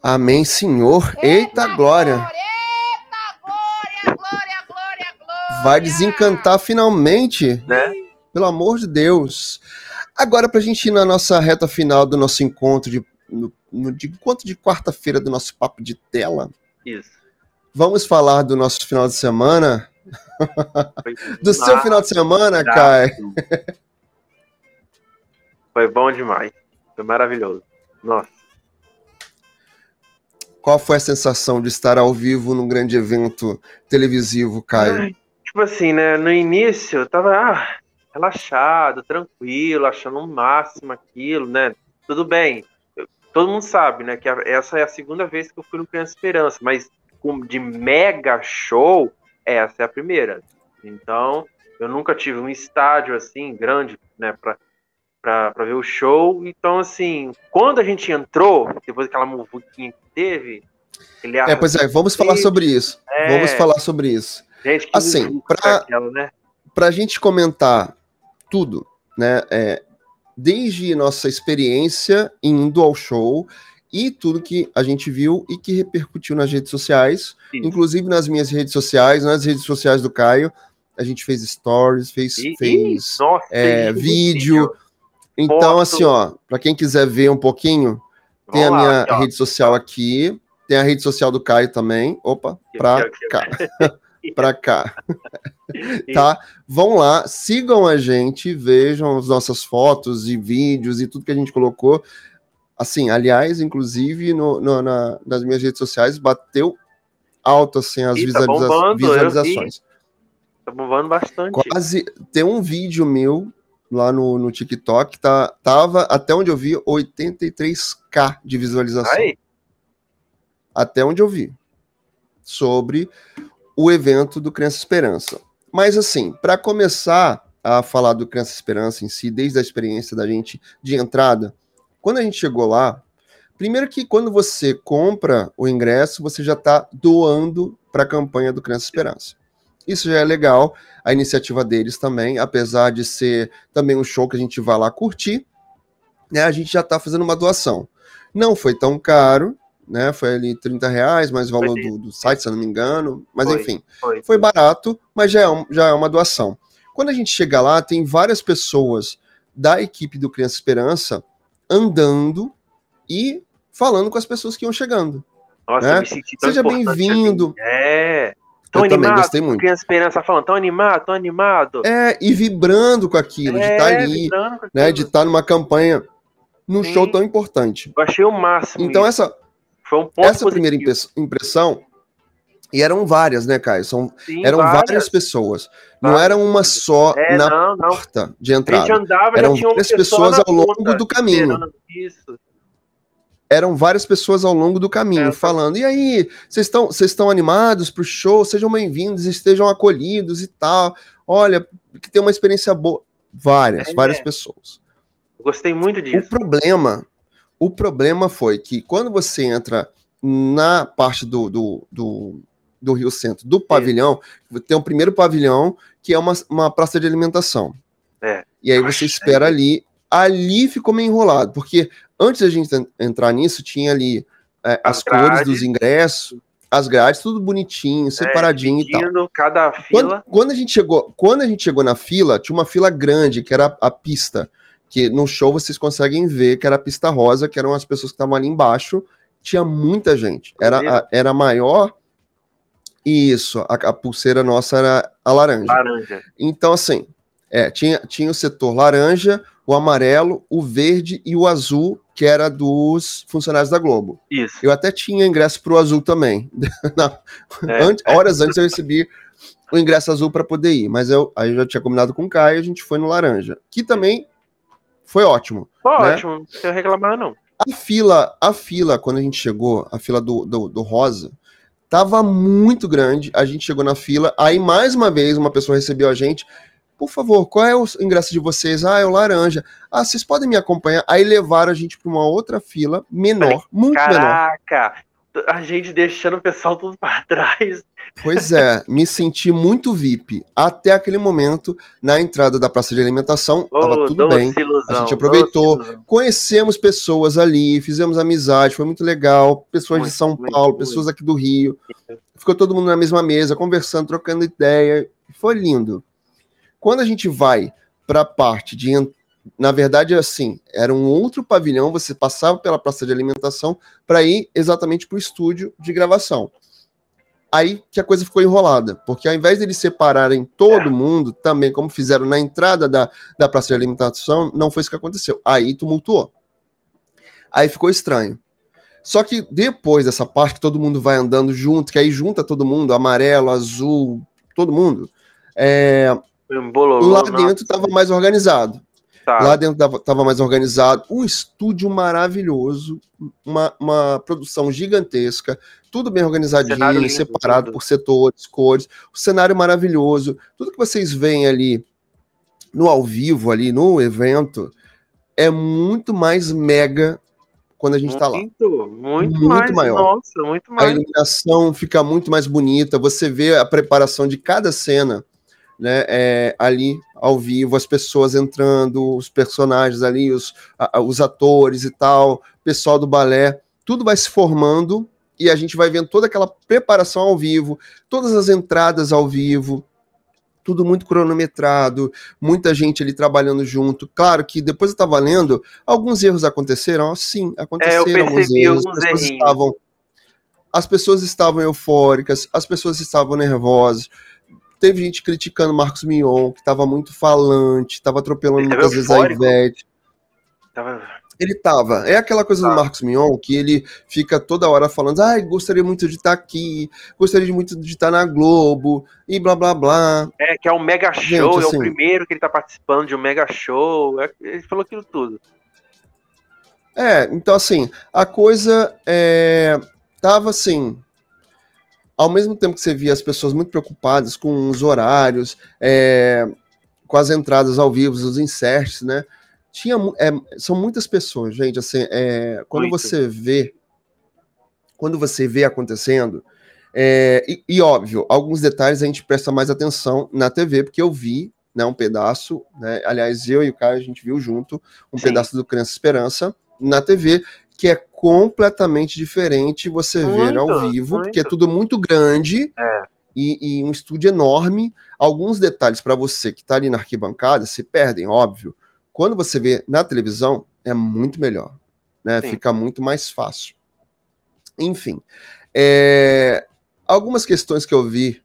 Amém, Senhor. Eita, Eita glória. Eita glória, glória, glória, glória. Vai desencantar finalmente. Né? Pelo amor de Deus. Agora, para a gente ir na nossa reta final do nosso encontro de, no, no de encontro de quarta-feira do nosso papo de tela. Isso. Vamos falar do nosso final de semana? <laughs> do seu final de semana, Kai? Foi bom demais. Foi maravilhoso. Nossa. Qual foi a sensação de estar ao vivo num grande evento televisivo, Caio? tipo assim, né? No início eu tava ah, relaxado, tranquilo, achando o máximo aquilo, né? tudo bem. Todo mundo sabe, né, que essa é a segunda vez que eu fui no Criança Esperança, mas de mega show, essa é a primeira. Então, eu nunca tive um estádio assim grande, né, para para ver o show. Então, assim, quando a gente entrou, depois daquela muvuquinha que teve. é, pois é, vamos falar sobre isso. É... Vamos falar sobre isso. Gente, assim, para né? a gente comentar tudo, né? É, desde nossa experiência indo ao show e tudo que a gente viu e que repercutiu nas redes sociais, Isso. inclusive nas minhas redes sociais, nas redes sociais do Caio. A gente fez stories, fez, e, fez nossa, é, vídeo. Então, assim, ó, para quem quiser ver um pouquinho, tem a minha aqui, rede social aqui, tem a rede social do Caio também. Opa, <laughs> pra cá. pra <laughs> cá. tá? Vão lá, sigam a gente, vejam as nossas fotos e vídeos e tudo que a gente colocou. Assim, aliás, inclusive no, no na, nas minhas redes sociais bateu alto assim as visualiza tá bombando, visualizações. Tá bombando bastante. Quase tem um vídeo meu lá no, no TikTok, tá, tava, até onde eu vi, 83k de visualização. Aí. Até onde eu vi. Sobre o evento do Criança Esperança. Mas assim, para começar a falar do Criança Esperança em si, desde a experiência da gente de entrada, quando a gente chegou lá, primeiro que quando você compra o ingresso, você já está doando para a campanha do Criança Esperança. Isso já é legal, a iniciativa deles também, apesar de ser também um show que a gente vai lá curtir, né, a gente já está fazendo uma doação. Não foi tão caro, né? Foi ali 30 reais, mais o valor do, do, site, se eu não me engano. Mas foi, enfim, foi. foi, barato, mas já é, um, já é uma doação. Quando a gente chega lá, tem várias pessoas da equipe do Criança Esperança andando e falando com as pessoas que iam chegando. Nossa, né? Seja bem-vindo. É. Tão eu animado, também gostei muito. Criança Esperança falando, tão animado, tão animado. É, e vibrando com aquilo, é, de estar tá ali, né, de estar tá numa campanha, num Sim. show tão importante. Eu achei o máximo. Então isso. essa foi um essa positivo. primeira impressão e eram várias, né, Caio? São, Sim, eram várias, várias pessoas. Não era uma só é, na não, não. porta de entrada. Andava, eram várias pessoas ao longo do caminho. Isso eram várias pessoas ao longo do caminho é, falando: e aí, vocês estão animados para o show? Sejam bem-vindos, estejam acolhidos e tal. Olha, que tem uma experiência boa. Várias, é, várias é. pessoas. Gostei muito disso. O problema, o problema foi que quando você entra na parte do, do, do, do Rio Centro, do pavilhão, tem o um primeiro pavilhão, que é uma, uma praça de alimentação. É. E aí você espera ali. Ali ficou meio enrolado, porque Antes da gente entrar nisso, tinha ali é, as, as cores dos ingressos, as grades, tudo bonitinho, é, separadinho é, e tal. cada fila. Quando, quando, a gente chegou, quando a gente chegou na fila, tinha uma fila grande, que era a, a pista, que no show vocês conseguem ver que era a pista rosa, que eram as pessoas que estavam ali embaixo. Tinha muita gente. Era, a, era maior. Isso, a, a, pulseira nossa era a laranja. Laranja. Então, assim, é, tinha, tinha o setor laranja, o amarelo, o verde e o azul, que era dos funcionários da Globo. Isso. Eu até tinha ingresso para o azul também. <laughs> é, antes, é. Horas antes eu recebi o ingresso azul para poder ir, mas eu aí eu já tinha combinado com o Caio e a gente foi no laranja, que também foi ótimo. Foi né? ótimo, não precisa reclamar não. A fila, a fila, quando a gente chegou, a fila do, do, do rosa, tava muito grande. A gente chegou na fila, aí mais uma vez uma pessoa recebeu a gente por favor, qual é o ingresso de vocês? Ah, é o laranja. Ah, vocês podem me acompanhar? Aí levaram a gente para uma outra fila menor, muito caraca, menor. Caraca, a gente deixando o pessoal tudo para <laughs> trás. Pois é, me senti muito VIP. Até aquele momento, na entrada da praça de alimentação, oh, tava tudo bem. Ilusão, a gente aproveitou, conhecemos pessoas ali, fizemos amizade, foi muito legal. Pessoas muito, de São muito, Paulo, muito. pessoas aqui do Rio. Ficou todo mundo na mesma mesa, conversando, trocando ideia. Foi lindo. Quando a gente vai para a parte de. Na verdade, assim, era um outro pavilhão, você passava pela praça de alimentação para ir exatamente para o estúdio de gravação. Aí que a coisa ficou enrolada, porque ao invés de eles separarem todo mundo, também como fizeram na entrada da, da praça de alimentação, não foi isso que aconteceu. Aí tumultuou. Aí ficou estranho. Só que depois dessa parte que todo mundo vai andando junto, que aí junta todo mundo, amarelo, azul, todo mundo, é, Embololou, lá dentro estava mais organizado. Tá. Lá dentro estava mais organizado, um estúdio maravilhoso, uma, uma produção gigantesca, tudo bem organizadinho, lindo, separado tudo. por setores, cores, o cenário maravilhoso, tudo que vocês veem ali no ao vivo, ali no evento, é muito mais mega quando a gente está lá. Muito, muito mais, maior. Nossa, muito mais. A iluminação fica muito mais bonita, você vê a preparação de cada cena né, é, ali ao vivo, as pessoas entrando, os personagens ali, os, a, os atores e tal, pessoal do balé, tudo vai se formando e a gente vai vendo toda aquela preparação ao vivo, todas as entradas ao vivo, tudo muito cronometrado, muita gente ali trabalhando junto. Claro que depois eu estava lendo, alguns erros aconteceram, sim, aconteceram é, alguns erros, as pessoas estavam as pessoas estavam eufóricas, as pessoas estavam nervosas, Teve gente criticando Marcos Mion, que estava muito falante, estava atropelando muitas vezes a Ivete. Tava... Ele tava. É aquela coisa do Marcos Mion que ele fica toda hora falando: ai, gostaria muito de estar tá aqui, gostaria muito de estar tá na Globo, e blá blá blá. É, que é um mega show, gente, assim, é o assim primeiro que ele tá participando de um mega show. É, ele falou aquilo tudo. É, então assim, a coisa é, tava assim, ao mesmo tempo que você via as pessoas muito preocupadas com os horários, é, com as entradas ao vivo, os inserts, né? Tinha, é, são muitas pessoas, gente. Assim, é, quando muito. você vê, quando você vê acontecendo, é, e, e, óbvio, alguns detalhes a gente presta mais atenção na TV, porque eu vi né, um pedaço, né? Aliás, eu e o Caio a gente viu junto um Sim. pedaço do Criança Esperança na TV, que é completamente diferente você muito, ver ao vivo, muito. porque é tudo muito grande é. e, e, um estúdio enorme. Alguns detalhes para você que está ali na arquibancada se perdem, óbvio. Quando você vê na televisão, é muito melhor, né? Fica muito mais fácil. Enfim, é, algumas questões que eu vi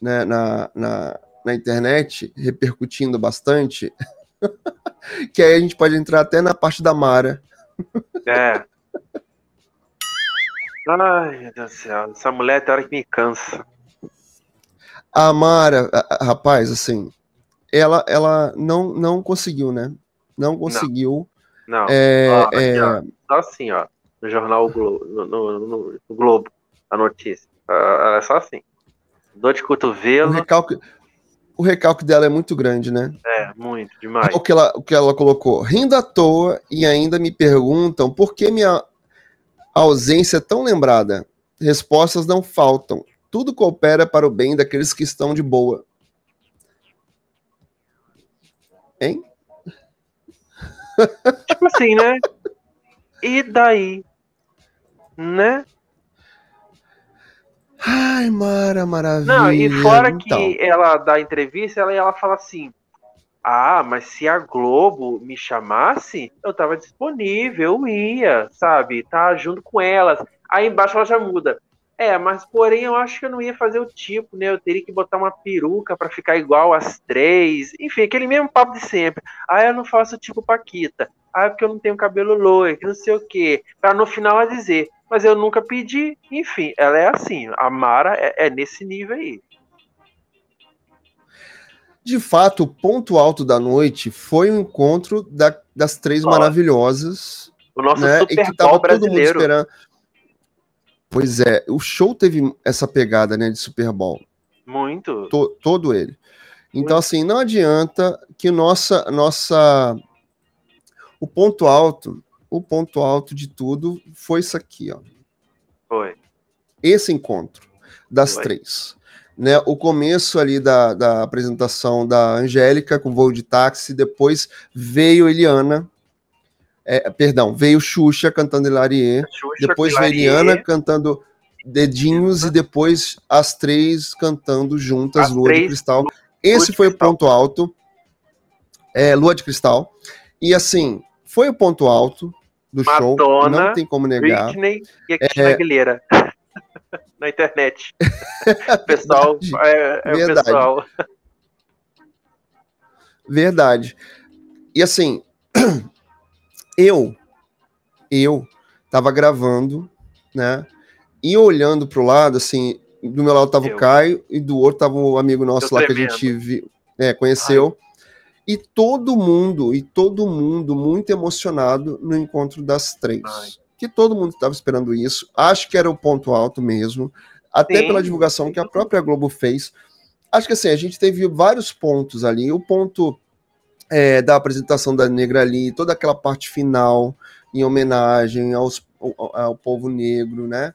né, na, na, na internet repercutindo bastante, <laughs> que aí a gente pode entrar até na parte da Mara. É. Ai, meu Deus do céu. Essa mulher tem hora que me cansa. A Mara, rapaz, assim, ela, ela não, não conseguiu, né? Não conseguiu. Não. não. É, ó, aqui, é... Ó, só assim, ó. No jornal Globo, no, no, no, Globo, a notícia. Ela é só assim. Dor de cotovelo. O recalque, o recalque dela é muito grande, né? É, muito, demais. O que ela, o que ela colocou. Rindo à toa e ainda me perguntam por que minha ausência tão lembrada. Respostas não faltam. Tudo coopera para o bem daqueles que estão de boa. Hein? Tipo assim, né? E daí? Né? Ai, Mara, maravilha. Não, e fora então. que ela dá entrevista, ela, ela fala assim: ah, mas se a Globo me chamasse, eu tava disponível, eu ia, sabe? Tá junto com elas. Aí embaixo ela já muda. É, mas porém eu acho que eu não ia fazer o tipo, né? Eu teria que botar uma peruca para ficar igual às três. Enfim, aquele mesmo papo de sempre. Ah, eu não faço tipo Paquita. Ah, é porque eu não tenho cabelo loiro, que não sei o quê. Pra no final ela dizer, mas eu nunca pedi. Enfim, ela é assim. A Mara é, é nesse nível aí. De fato, o ponto alto da noite foi o encontro da, das três maravilhosas. O nosso né, Super e que tava todo mundo esperando. Pois é, o show teve essa pegada, né, de Super Bowl. Muito. To, todo ele. Então, Muito. assim, não adianta que nossa, nossa, o ponto alto, o ponto alto de tudo foi isso aqui, ó. Foi. Esse encontro das foi. três né, o começo ali da, da apresentação da Angélica com voo de táxi, depois veio Eliana, é, perdão, veio Xuxa cantando Hilarie, depois veio Eliana cantando Dedinhos e depois as três cantando juntas, as Lua de Cristal. Esse foi o ponto alto, é, Lua de Cristal. E assim, foi o ponto alto do Madonna, show, não tem como negar. Britney e a Cristina é, Aguilera <laughs> na internet. <laughs> pessoal, é, é Verdade. o pessoal. Verdade. E assim, <clears throat> eu, eu tava gravando, né? E olhando pro lado, assim, do meu lado tava eu. o Caio e do outro tava o um amigo nosso lá que a gente viu, é, conheceu. Ai. E todo mundo, e todo mundo muito emocionado no encontro das três. Ai. Que todo mundo estava esperando isso. Acho que era o ponto alto mesmo. Até Sim, pela divulgação que a própria Globo fez. Acho que assim, a gente teve vários pontos ali. O ponto é, da apresentação da Negra ali, toda aquela parte final, em homenagem aos, ao, ao povo negro, né?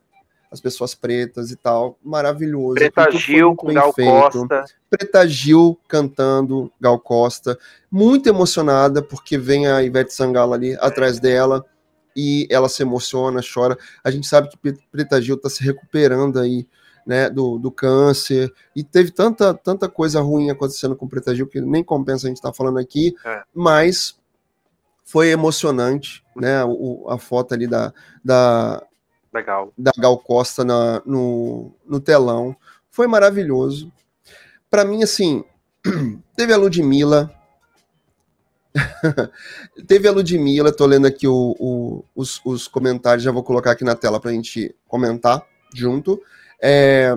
As pessoas pretas e tal. Maravilhoso. Preta tudo Gil com Gal feito. Costa. Preta Gil cantando Gal Costa, muito emocionada porque vem a Ivete Sangalo ali atrás dela e ela se emociona, chora. A gente sabe que Pre- Preta Gil está se recuperando aí, né, do, do câncer e teve tanta, tanta coisa ruim acontecendo com Preta Gil que nem compensa a gente estar falando aqui, É. mas foi emocionante, né, o, a foto ali da, da, Legal. da Gal Costa na- no, no telão. Foi maravilhoso. Pra mim, assim, <clears throat> teve a Ludmilla. <laughs> teve a Ludmilla, tô lendo aqui o- o- os, os comentários, já vou colocar aqui na tela pra gente comentar junto. É,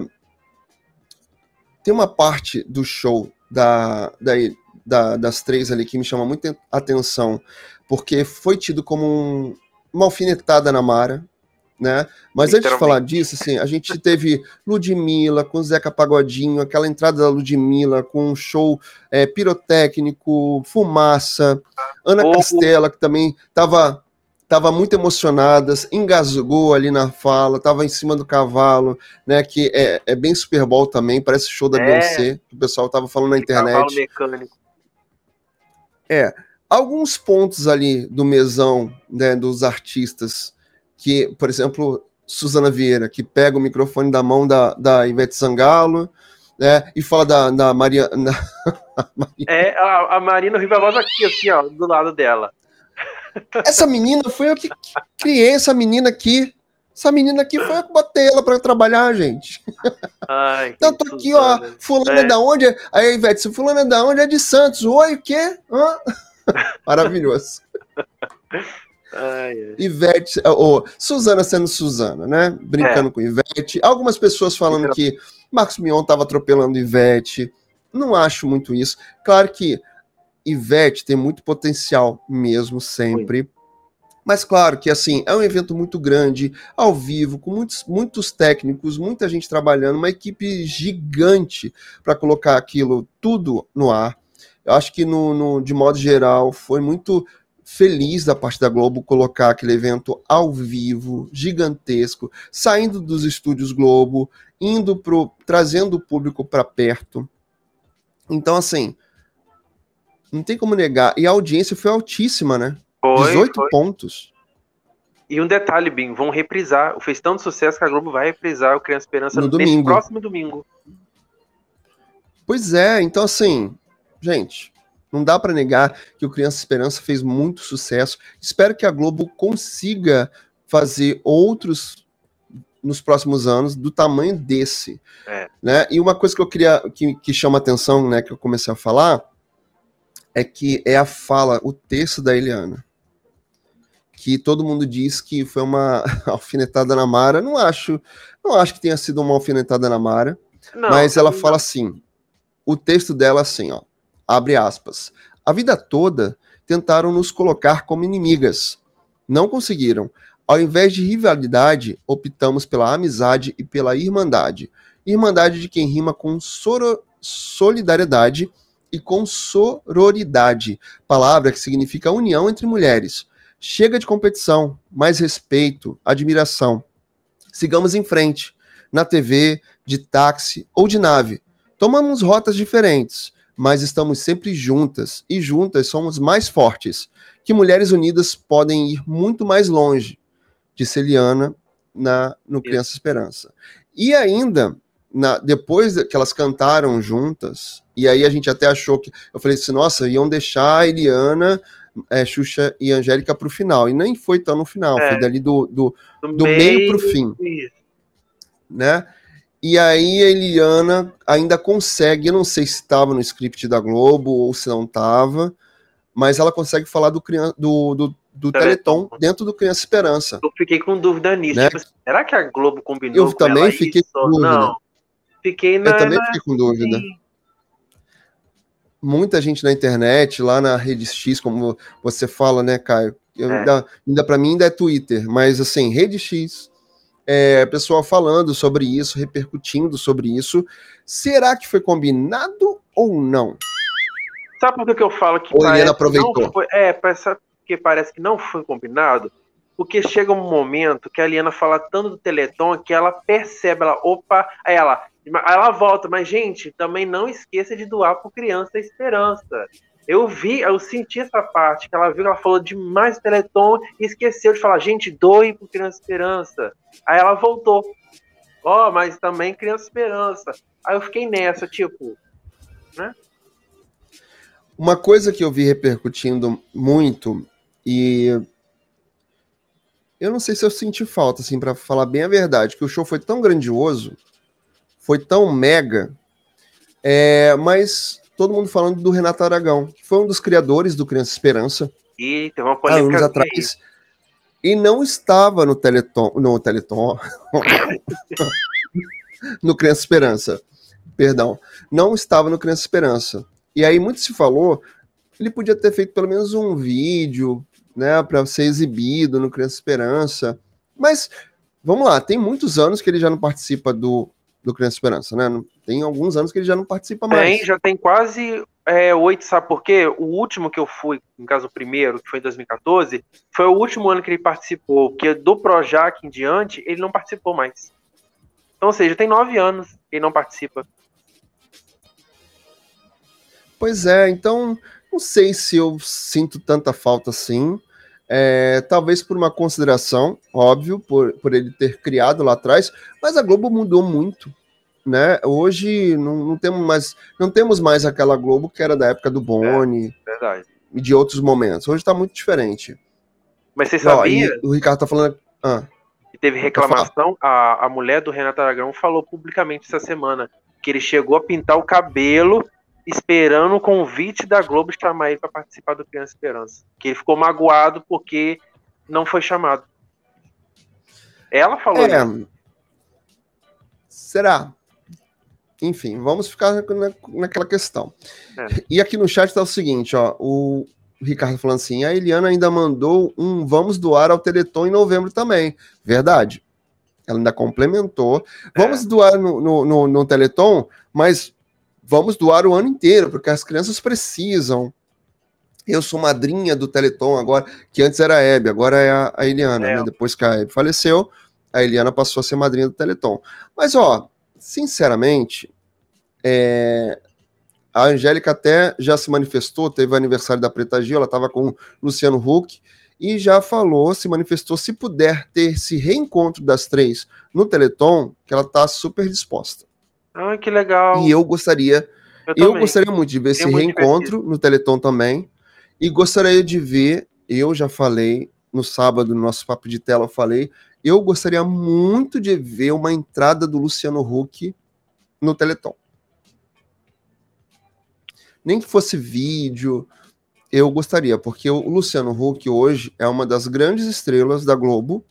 tem uma parte do show da, da- da- das três ali que me chama muita atenção, porque foi tido como um- uma alfinetada na Mara, né? Mas antes de falar disso, assim, a gente teve Ludmilla com Zeca Pagodinho, aquela entrada da Ludmilla com um show é, pirotécnico, fumaça, Ana Fogo. Castela, que também estava tava muito emocionada, engasgou ali na fala, estava em cima do cavalo, né? Que é, é bem Super Bowl também, parece show da É. Beyoncé, que o pessoal tava falando na Cavalo internet. mecânico. alguns pontos ali do mesão né, dos artistas que, por exemplo, Suzana Vieira, que pega o microfone da mão da, da Ivete Sangalo, né, e fala da, da Maria. <laughs> É, a, a Marina Rivalvosa aqui, assim, ó, do lado dela. essa menina foi eu que criei essa menina aqui. Essa menina aqui foi eu que botei ela pra trabalhar, gente. Ai, Então tô aqui, ó, Suzana. fulana É. da onde? Aí a Ivete, se fulana é da onde? É de Santos. Oi, o quê? Hã? <laughs> Maravilhoso. Ai. Ivete, ou Suzana sendo Suzana, né? Brincando com Ivete. Algumas pessoas falando que Marcos Mion estava atropelando Ivete. Não acho muito isso. Claro que Ivete tem muito potencial mesmo, sempre. Mas claro que assim, é um evento muito grande, ao vivo, com muitos, muitos técnicos, muita gente trabalhando, uma equipe gigante para colocar aquilo tudo no ar. Eu acho que, no, no- de modo geral, foi muito feliz da parte da Globo colocar aquele evento ao vivo, gigantesco, saindo dos estúdios Globo, indo pro, trazendo o público para perto. Então, assim, não tem como negar. E a audiência foi altíssima, né? Foi, 18 foi. pontos. E um detalhe, Bim, vão reprisar. Fez tanto sucesso que a Globo vai reprisar o Criança Esperança No domingo. próximo domingo. Pois é, então assim, gente, não dá para negar que o Criança Esperança fez muito sucesso. Espero que a Globo consiga fazer outros nos próximos anos do tamanho desse, É. né? E uma coisa que eu queria que, que chama atenção, né, que eu comecei a falar, é que é a fala, o texto da Eliana. Que todo mundo diz que foi uma <laughs> alfinetada na Mara. Não acho, não acho que tenha sido uma alfinetada na Mara. Não, Mas ela não. fala assim: o texto dela assim, ó, abre aspas. A vida toda tentaram nos colocar como inimigas. Não conseguiram. Ao invés de rivalidade, optamos pela amizade e pela irmandade. Irmandade de quem rima com soro- solidariedade e com sororidade, palavra que significa união entre mulheres. Chega de competição, mais respeito, admiração. Sigamos em frente. Na TV, de táxi ou de nave. Tomamos rotas diferentes, mas estamos sempre juntas e juntas somos mais fortes. Que mulheres unidas podem ir muito mais longe, disse Eliana na, no Criança Esperança. E ainda, na- depois que elas cantaram juntas, e aí a gente até achou que. Eu falei assim, nossa, iam deixar a Eliana, é, Xuxa e Angélica pro final. E nem foi tão no final, É. foi dali do, do, do, do meio pro fim Isso. né? E aí a Eliana ainda consegue, eu não sei se estava no script da Globo ou se não estava, mas ela consegue falar do, do, do, do Teleton. Teleton dentro do Criança Esperança. Eu fiquei com dúvida nisso. Né? Tipo assim, será que a Globo combinou Eu com também fiquei isso? com dúvida. Não. Fiquei na. Eu também fiquei com dúvida. muita gente na internet, lá na rede X, como você fala, né, Caio? Eu, é. Ainda, ainda para mim ainda é Twitter, mas assim, rede X, é, pessoal falando sobre isso, repercutindo sobre isso. Será que foi combinado ou não? Sabe por que eu falo que. Ou ele aproveitou? Foi, é, porque parece que não foi combinado. Porque chega um momento que a Liana fala tanto do Teleton que ela percebe, ela, opa, aí ela, ela volta, mas gente, também não esqueça de doar por criança a esperança. Eu vi, eu senti essa parte, que ela viu ela falou demais Teleton e esqueceu de falar, gente, doe por Criança Esperança. Aí ela voltou. Ó, oh, mas também Criança Esperança. Aí eu fiquei nessa, tipo, né? Uma coisa que eu vi repercutindo muito e eu não sei se eu senti falta, assim, para falar bem a verdade, que o show foi tão grandioso foi tão mega, é, mas todo mundo falando do Renato Aragão, que foi um dos criadores do Criança Esperança. E tem uma polêmica anos atrás. E não estava no Teleton, no Teleton, <laughs> no Criança Esperança, perdão, não estava no Criança Esperança. E aí muito se falou, ele podia ter feito pelo menos um vídeo, né, para ser exibido no Criança Esperança. Mas vamos lá, tem muitos anos que ele já não participa do do Criança Esperança, né? Tem alguns anos que ele já não participa mais. Tem, já tem quase é, oito, sabe por quê? O último que eu fui, no caso o primeiro, que foi em 2014, foi o último ano que ele participou, porque do Projac em diante, ele não participou mais. Então, ou seja, tem nove anos que ele não participa. Pois é, então, não sei se eu sinto tanta falta assim. É, talvez por uma consideração, óbvio, por, por ele ter criado lá atrás, mas a Globo mudou muito. Né? Hoje não, não, temos mais, não temos mais aquela Globo que era da época do Boni é, e de outros momentos. Hoje está muito diferente. Mas você sabia? Ó, o Ricardo tá falando. Ah, que teve reclamação. A, a mulher do Renato Aragão falou publicamente essa semana que ele chegou a pintar o cabelo esperando o convite da Globo chamar ele para participar do Criança Esperança. Que ele ficou magoado porque não foi chamado. Ela falou é, isso. Será? Enfim, vamos ficar na, naquela questão. É. E aqui no chat está o seguinte, ó, o Ricardo falando assim, a Eliana ainda mandou um vamos doar ao Teleton em novembro também. Verdade. Ela ainda complementou. Vamos é. doar no, no, no, no Teleton, mas vamos doar o ano inteiro, porque as crianças precisam. Eu sou madrinha do Teleton agora, que antes era a Hebe, agora é a, a Eliana, é. Né? Depois que a Hebe faleceu, a Eliana passou a ser madrinha do Teleton. Mas, ó, sinceramente, é... a Angélica até já se manifestou, teve o aniversário da Preta Gil, ela estava com o Luciano Huck, e já falou, se manifestou, se puder ter esse reencontro das três no Teleton, que ela está super disposta. Ah, que legal. E eu gostaria, eu, eu gostaria muito de ver esse reencontro no Teleton também. E gostaria de ver, eu já falei no sábado, no nosso papo de tela, eu falei, eu gostaria muito de ver uma entrada do Luciano Huck no Teleton. Nem que fosse vídeo, eu gostaria, porque o Luciano Huck hoje é uma das grandes estrelas da Globo,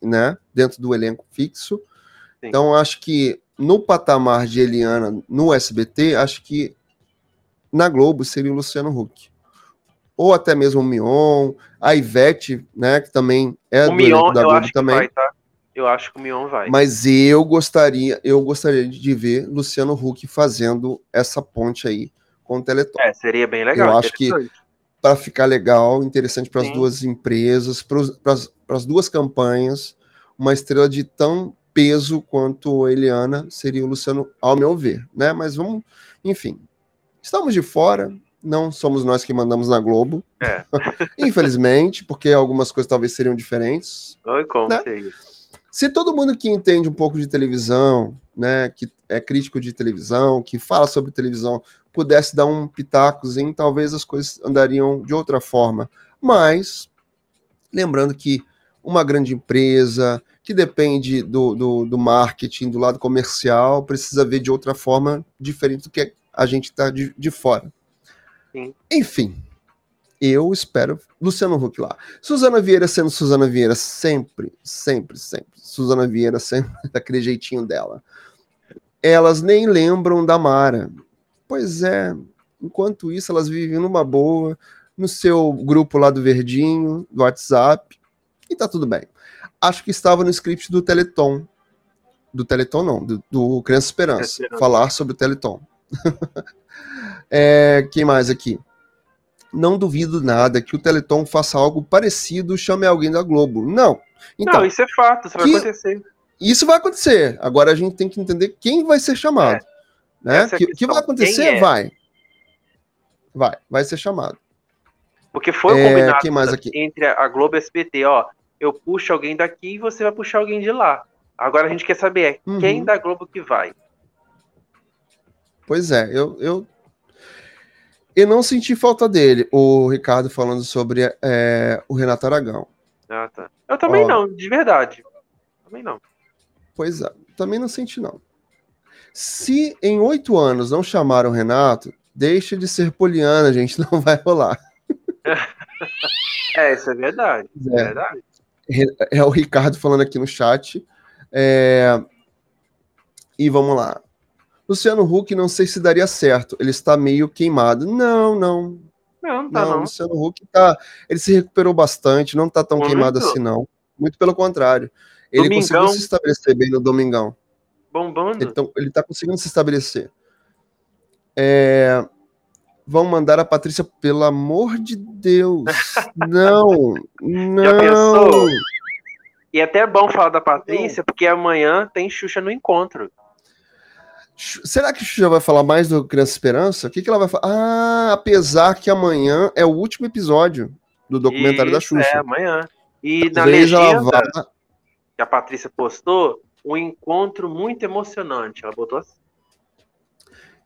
né, dentro do elenco fixo. Sim. Então acho que no patamar de Eliana no SBT, acho que na Globo seria o Luciano Huck. Ou até mesmo o Mion, a Ivete, né, que também é o do Mion, da Globo também. Vai, tá? Eu acho que o Mion vai. Mas eu gostaria, eu gostaria de ver Luciano Huck fazendo essa ponte aí com o Teleton. É, seria bem legal. Eu acho que para ficar legal, interessante para as duas empresas, para as duas campanhas, uma estrela de tão peso quanto Eliana seria o Luciano, ao meu ver, né? Mas vamos, enfim, estamos de fora, não somos nós que mandamos na Globo, é. <laughs> infelizmente, porque algumas coisas talvez seriam diferentes. Oi, como né? Se todo mundo que entende um pouco de televisão, né, que é crítico de televisão, que fala sobre televisão, pudesse dar um pitacozinho, talvez as coisas andariam de outra forma. Mas, lembrando que uma grande empresa que depende do, do, do, marketing, do lado comercial, precisa ver de outra forma diferente do que a gente está de, de fora. Sim. Enfim, eu espero Luciano Huck lá. Suzana Vieira sendo Suzana Vieira sempre, sempre, sempre. Suzana Vieira sempre <laughs> daquele jeitinho dela. Elas nem lembram da Mara. Pois é, Enquanto isso, elas vivem numa boa, no seu grupo lá do Verdinho, do WhatsApp, e tá tudo bem. Acho que estava no script do Teleton. Do Teleton, não, do, do Criança Esperança. Esperança. Falar sobre o Teleton. <laughs> é, quem mais aqui? Não duvido nada que o Teleton faça algo parecido, chame alguém da Globo. Não. Então, não, isso é fato, isso vai acontecer. Isso vai acontecer. Agora a gente tem que entender quem vai ser chamado. É. Né? O é que, que, vai acontecer? É? Vai. Vai, vai ser chamado. Porque foi é, combinado entre a Globo e a SBT, ó. Eu puxo alguém daqui e você vai puxar alguém de lá. Agora a gente quer saber é uhum. quem da Globo que vai. Pois é, eu, eu, eu não senti falta dele, o Ricardo falando sobre é, o Renato Aragão. Ah, tá. Eu também Ó, não, de verdade. Também não. Pois é, também não senti não. Se em oito anos não chamaram o Renato, deixa de ser poliana, gente, <laughs> não vai rolar. <laughs> é, isso é verdade. É, é verdade. É, o Ricardo falando aqui no chat. É... E vamos lá. Luciano Huck, não sei se daria certo. Ele está meio queimado. Não, não. Não, tá não. não. Luciano Huck tá. Ele se recuperou bastante, não tá tão Muito. queimado assim, não. Muito pelo contrário. Ele Domingão. conseguiu se estabelecer bem no Domingão. Bombando. Então, ele tá conseguindo se estabelecer. É... Vão mandar a Patrícia, pelo amor de Deus. não, <laughs> não. E é até é bom falar da Patrícia, porque amanhã tem Xuxa no encontro. Será que Xuxa vai falar mais do Criança Esperança? O que, que ela vai falar? Ah, apesar que amanhã é o último episódio do documentário Isso, da Xuxa. É, amanhã. E Às na legenda vai... que a Patrícia postou, um encontro muito emocionante. Ela botou assim.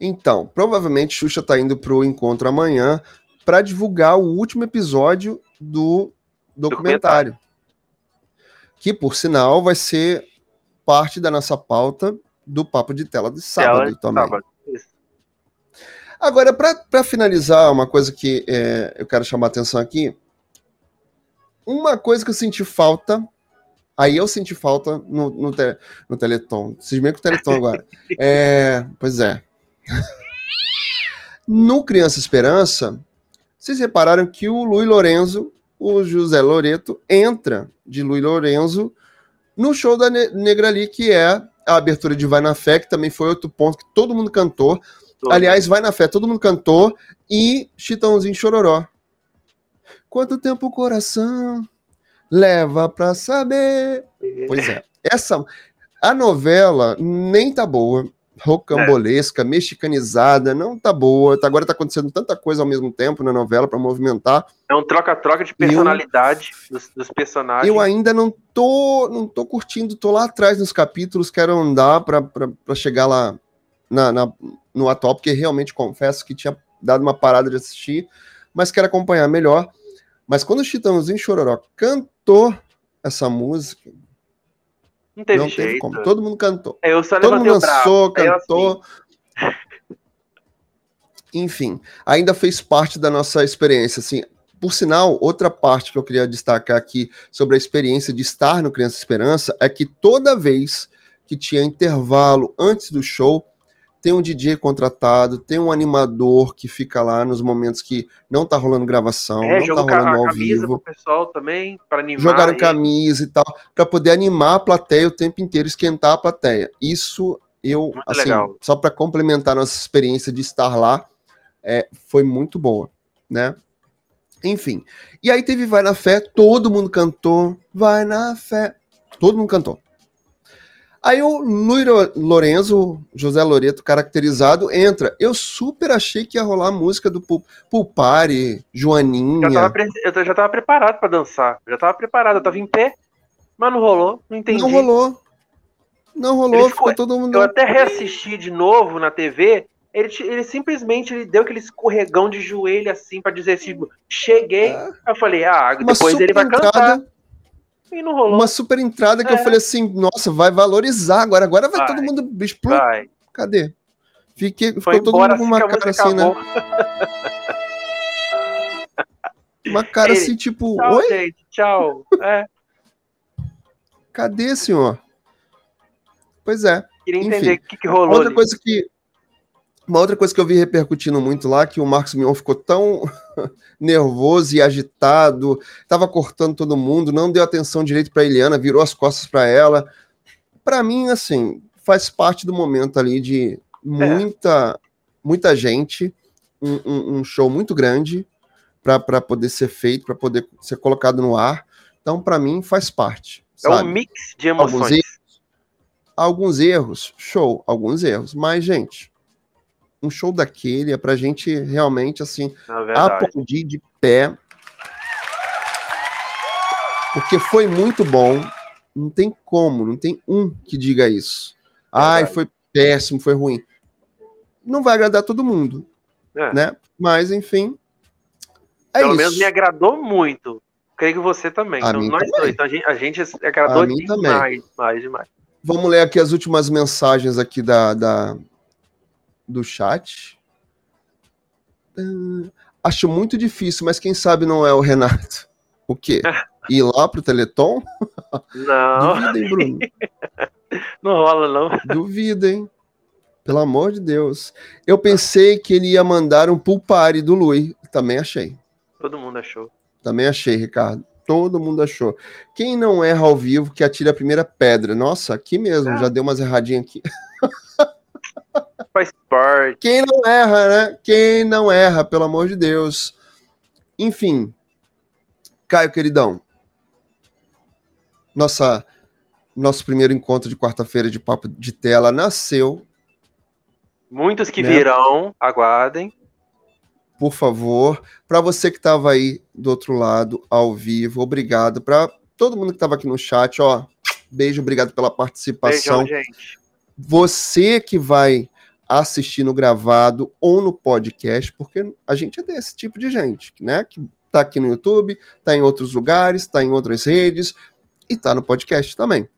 Então, provavelmente Xuxa está indo para o encontro amanhã para divulgar o último episódio do documentário. documentário. Que, por sinal, vai ser parte da nossa pauta do Papo de Tela de sábado tela de também. Sábado. Agora, para finalizar, uma coisa que é, eu quero chamar a atenção aqui. Uma coisa que eu senti falta Aí eu senti falta no, no, te, no Teleton. Vocês meio que o Teleton agora. <laughs> É, pois é. No Criança Esperança, vocês repararam que o Luiz Lorenzo, o José Loreto, entra de Luiz Lorenzo no show da Negra ali, que é a abertura de Vai na Fé, que também foi outro ponto que todo mundo cantou. Todo. Aliás, Vai na Fé, todo mundo cantou, e Chitãozinho Chororó. Quanto tempo o coração leva pra saber. Pois é. Essa, a novela nem tá boa, rocambolesca, é. mexicanizada, não tá boa. Tá, agora tá acontecendo tanta coisa ao mesmo tempo na novela para movimentar. É um troca-troca de personalidade eu, dos, dos, personagens. Eu ainda não tô, não tô curtindo, tô lá atrás nos capítulos, quero andar para chegar lá na, na, no atual, porque realmente confesso que tinha dado uma parada de assistir, mas quero acompanhar melhor. Mas quando o Chitãozinho Chororó cantou essa música, não teve não jeito. Teve como. Todo mundo cantou. Eu só Todo mundo dançou, assim. cantou. Assim. Enfim, ainda fez parte da nossa experiência. Assim, por sinal, outra parte que eu queria destacar aqui sobre a experiência de estar no Criança Esperança é que toda vez que tinha intervalo antes do show, tem um DJ contratado, tem um animador que fica lá nos momentos que não tá rolando gravação, é, não tá rolando ao vivo. Pro pessoal também, para animar. Jogaram camisa e tal, para poder animar a plateia o tempo inteiro, esquentar a plateia. Isso eu, muito assim, legal. só para complementar nossa experiência de estar lá, é, foi muito boa, né? Enfim. E aí teve Vai na Fé, todo mundo cantou, Vai na Fé, todo mundo cantou. Aí o Luiz Lorenzo, José Loreto, caracterizado, entra. Eu super achei que ia rolar a música do Pulpari, Joaninha. Já tava, eu já tava preparado para dançar. Já tava preparado, eu tava em pé, mas não rolou, não entendi. Não rolou. Não rolou, ficou, ficou todo mundo. Eu até reassisti de novo na TV. Ele, ele simplesmente ele deu aquele escorregão de joelho assim para dizer assim: cheguei. É. Eu falei, ah, depois ele vai cantar. E não rolou. Uma super entrada que é. eu falei assim, nossa, vai valorizar agora. Agora vai, vai. todo mundo. Vai. Cadê? Fiquei, ficou todo mundo com uma cara assim, né? acabou. né? <laughs> uma cara Ei, assim, tipo, tchau, oi? Gente, tchau. <laughs> É. Cadê, senhor? Pois é. Queria entender o que, que rolou. Outra ali. coisa que Uma outra coisa que eu vi repercutindo muito lá, que o Marcos Mion ficou tão <laughs> nervoso e agitado, tava cortando todo mundo, não deu atenção direito para Eliana, virou as costas para ela. Para mim, assim, faz parte do momento ali de muita, é. muita gente, um, um, um, show muito grande para poder ser feito, para poder ser colocado no ar. Então, para mim, faz parte. É sabe? um mix de emoções. Alguns erros, alguns erros, show, alguns erros. Mas, gente, um show daquele é pra gente realmente, assim, é aplaudir de pé. Porque foi muito bom. Não tem como, não tem um que diga isso. Ai, foi péssimo, foi ruim. Não vai agradar todo mundo, é. né? Mas, enfim, é Pelo isso. menos me agradou muito. Creio que você também. A então, nós também. dois. Então, a gente, a gente agradou demais, demais, demais, demais. Vamos ler aqui as últimas mensagens aqui da, da do chat. Uh, acho muito difícil, mas quem sabe não é o Renato. O quê? <laughs> Ir lá pro Teleton? Não. Duvidem, Bruno. <laughs> Não rola, não. Duvidem. Pelo amor de Deus. Eu pensei que ele ia mandar um pulpare do Lui. Também achei. Todo mundo achou. Também achei, Ricardo. Todo mundo achou. Quem não erra ao vivo, que atire a primeira pedra. Nossa, aqui mesmo, é. já deu umas erradinhas aqui. <laughs> Quem não erra, né? Quem não erra, pelo amor de Deus. Enfim, Caio, queridão. Nossa, nosso primeiro encontro de quarta-feira de papo de tela nasceu. Muitos que né? virão, aguardem por favor. Para você que estava aí do outro lado, ao vivo, obrigado. Para todo mundo que estava aqui no chat, ó, beijo, obrigado pela participação. Beijão, gente. Você que vai assistir no gravado ou no podcast, porque a gente é desse tipo de gente, né? Que tá aqui no YouTube, tá em outros lugares, tá em outras redes e tá no podcast também.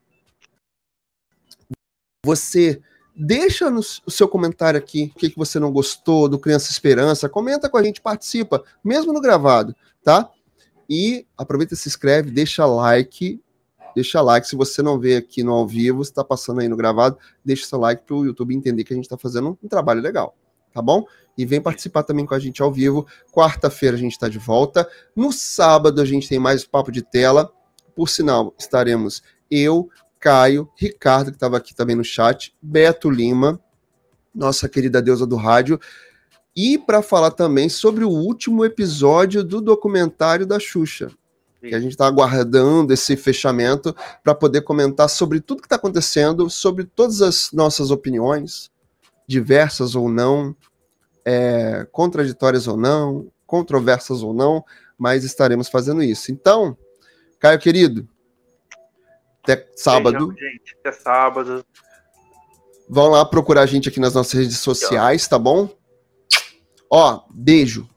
Você Deixa no, o seu comentário aqui o que, que você não gostou do Criança Esperança. Comenta com a gente, participa, mesmo no gravado, tá? E aproveita se inscreve, deixa like. Deixa like. Se você não vê aqui no ao vivo, está passando aí no gravado, deixa seu like para o YouTube entender que a gente está fazendo um trabalho legal, tá bom? E vem participar também com a gente ao vivo. Quarta-feira a gente está de volta. No sábado a gente tem mais papo de tela. Por sinal, estaremos eu, Caio, Ricardo, que estava aqui também no chat, Beto Lima, nossa querida deusa do rádio, e para falar também sobre o último episódio do documentário da Xuxa. Sim. Que a gente está aguardando esse fechamento para poder comentar sobre tudo que está acontecendo, sobre todas as nossas opiniões, diversas ou não, é, contraditórias ou não, controversas ou não, mas estaremos fazendo isso. Então, Caio querido, até sábado. Beijão, gente. Até sábado. Vão lá procurar a gente aqui nas nossas redes sociais, tá bom? Ó, beijo.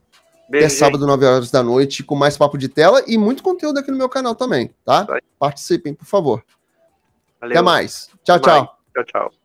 Beijo Até sábado, 9 horas da noite, com mais papo de tela e muito conteúdo aqui no meu canal também, tá? Vai. Participem, por favor. Valeu. Até mais. Tchau, Até tchau. Mais. Tchau, tchau.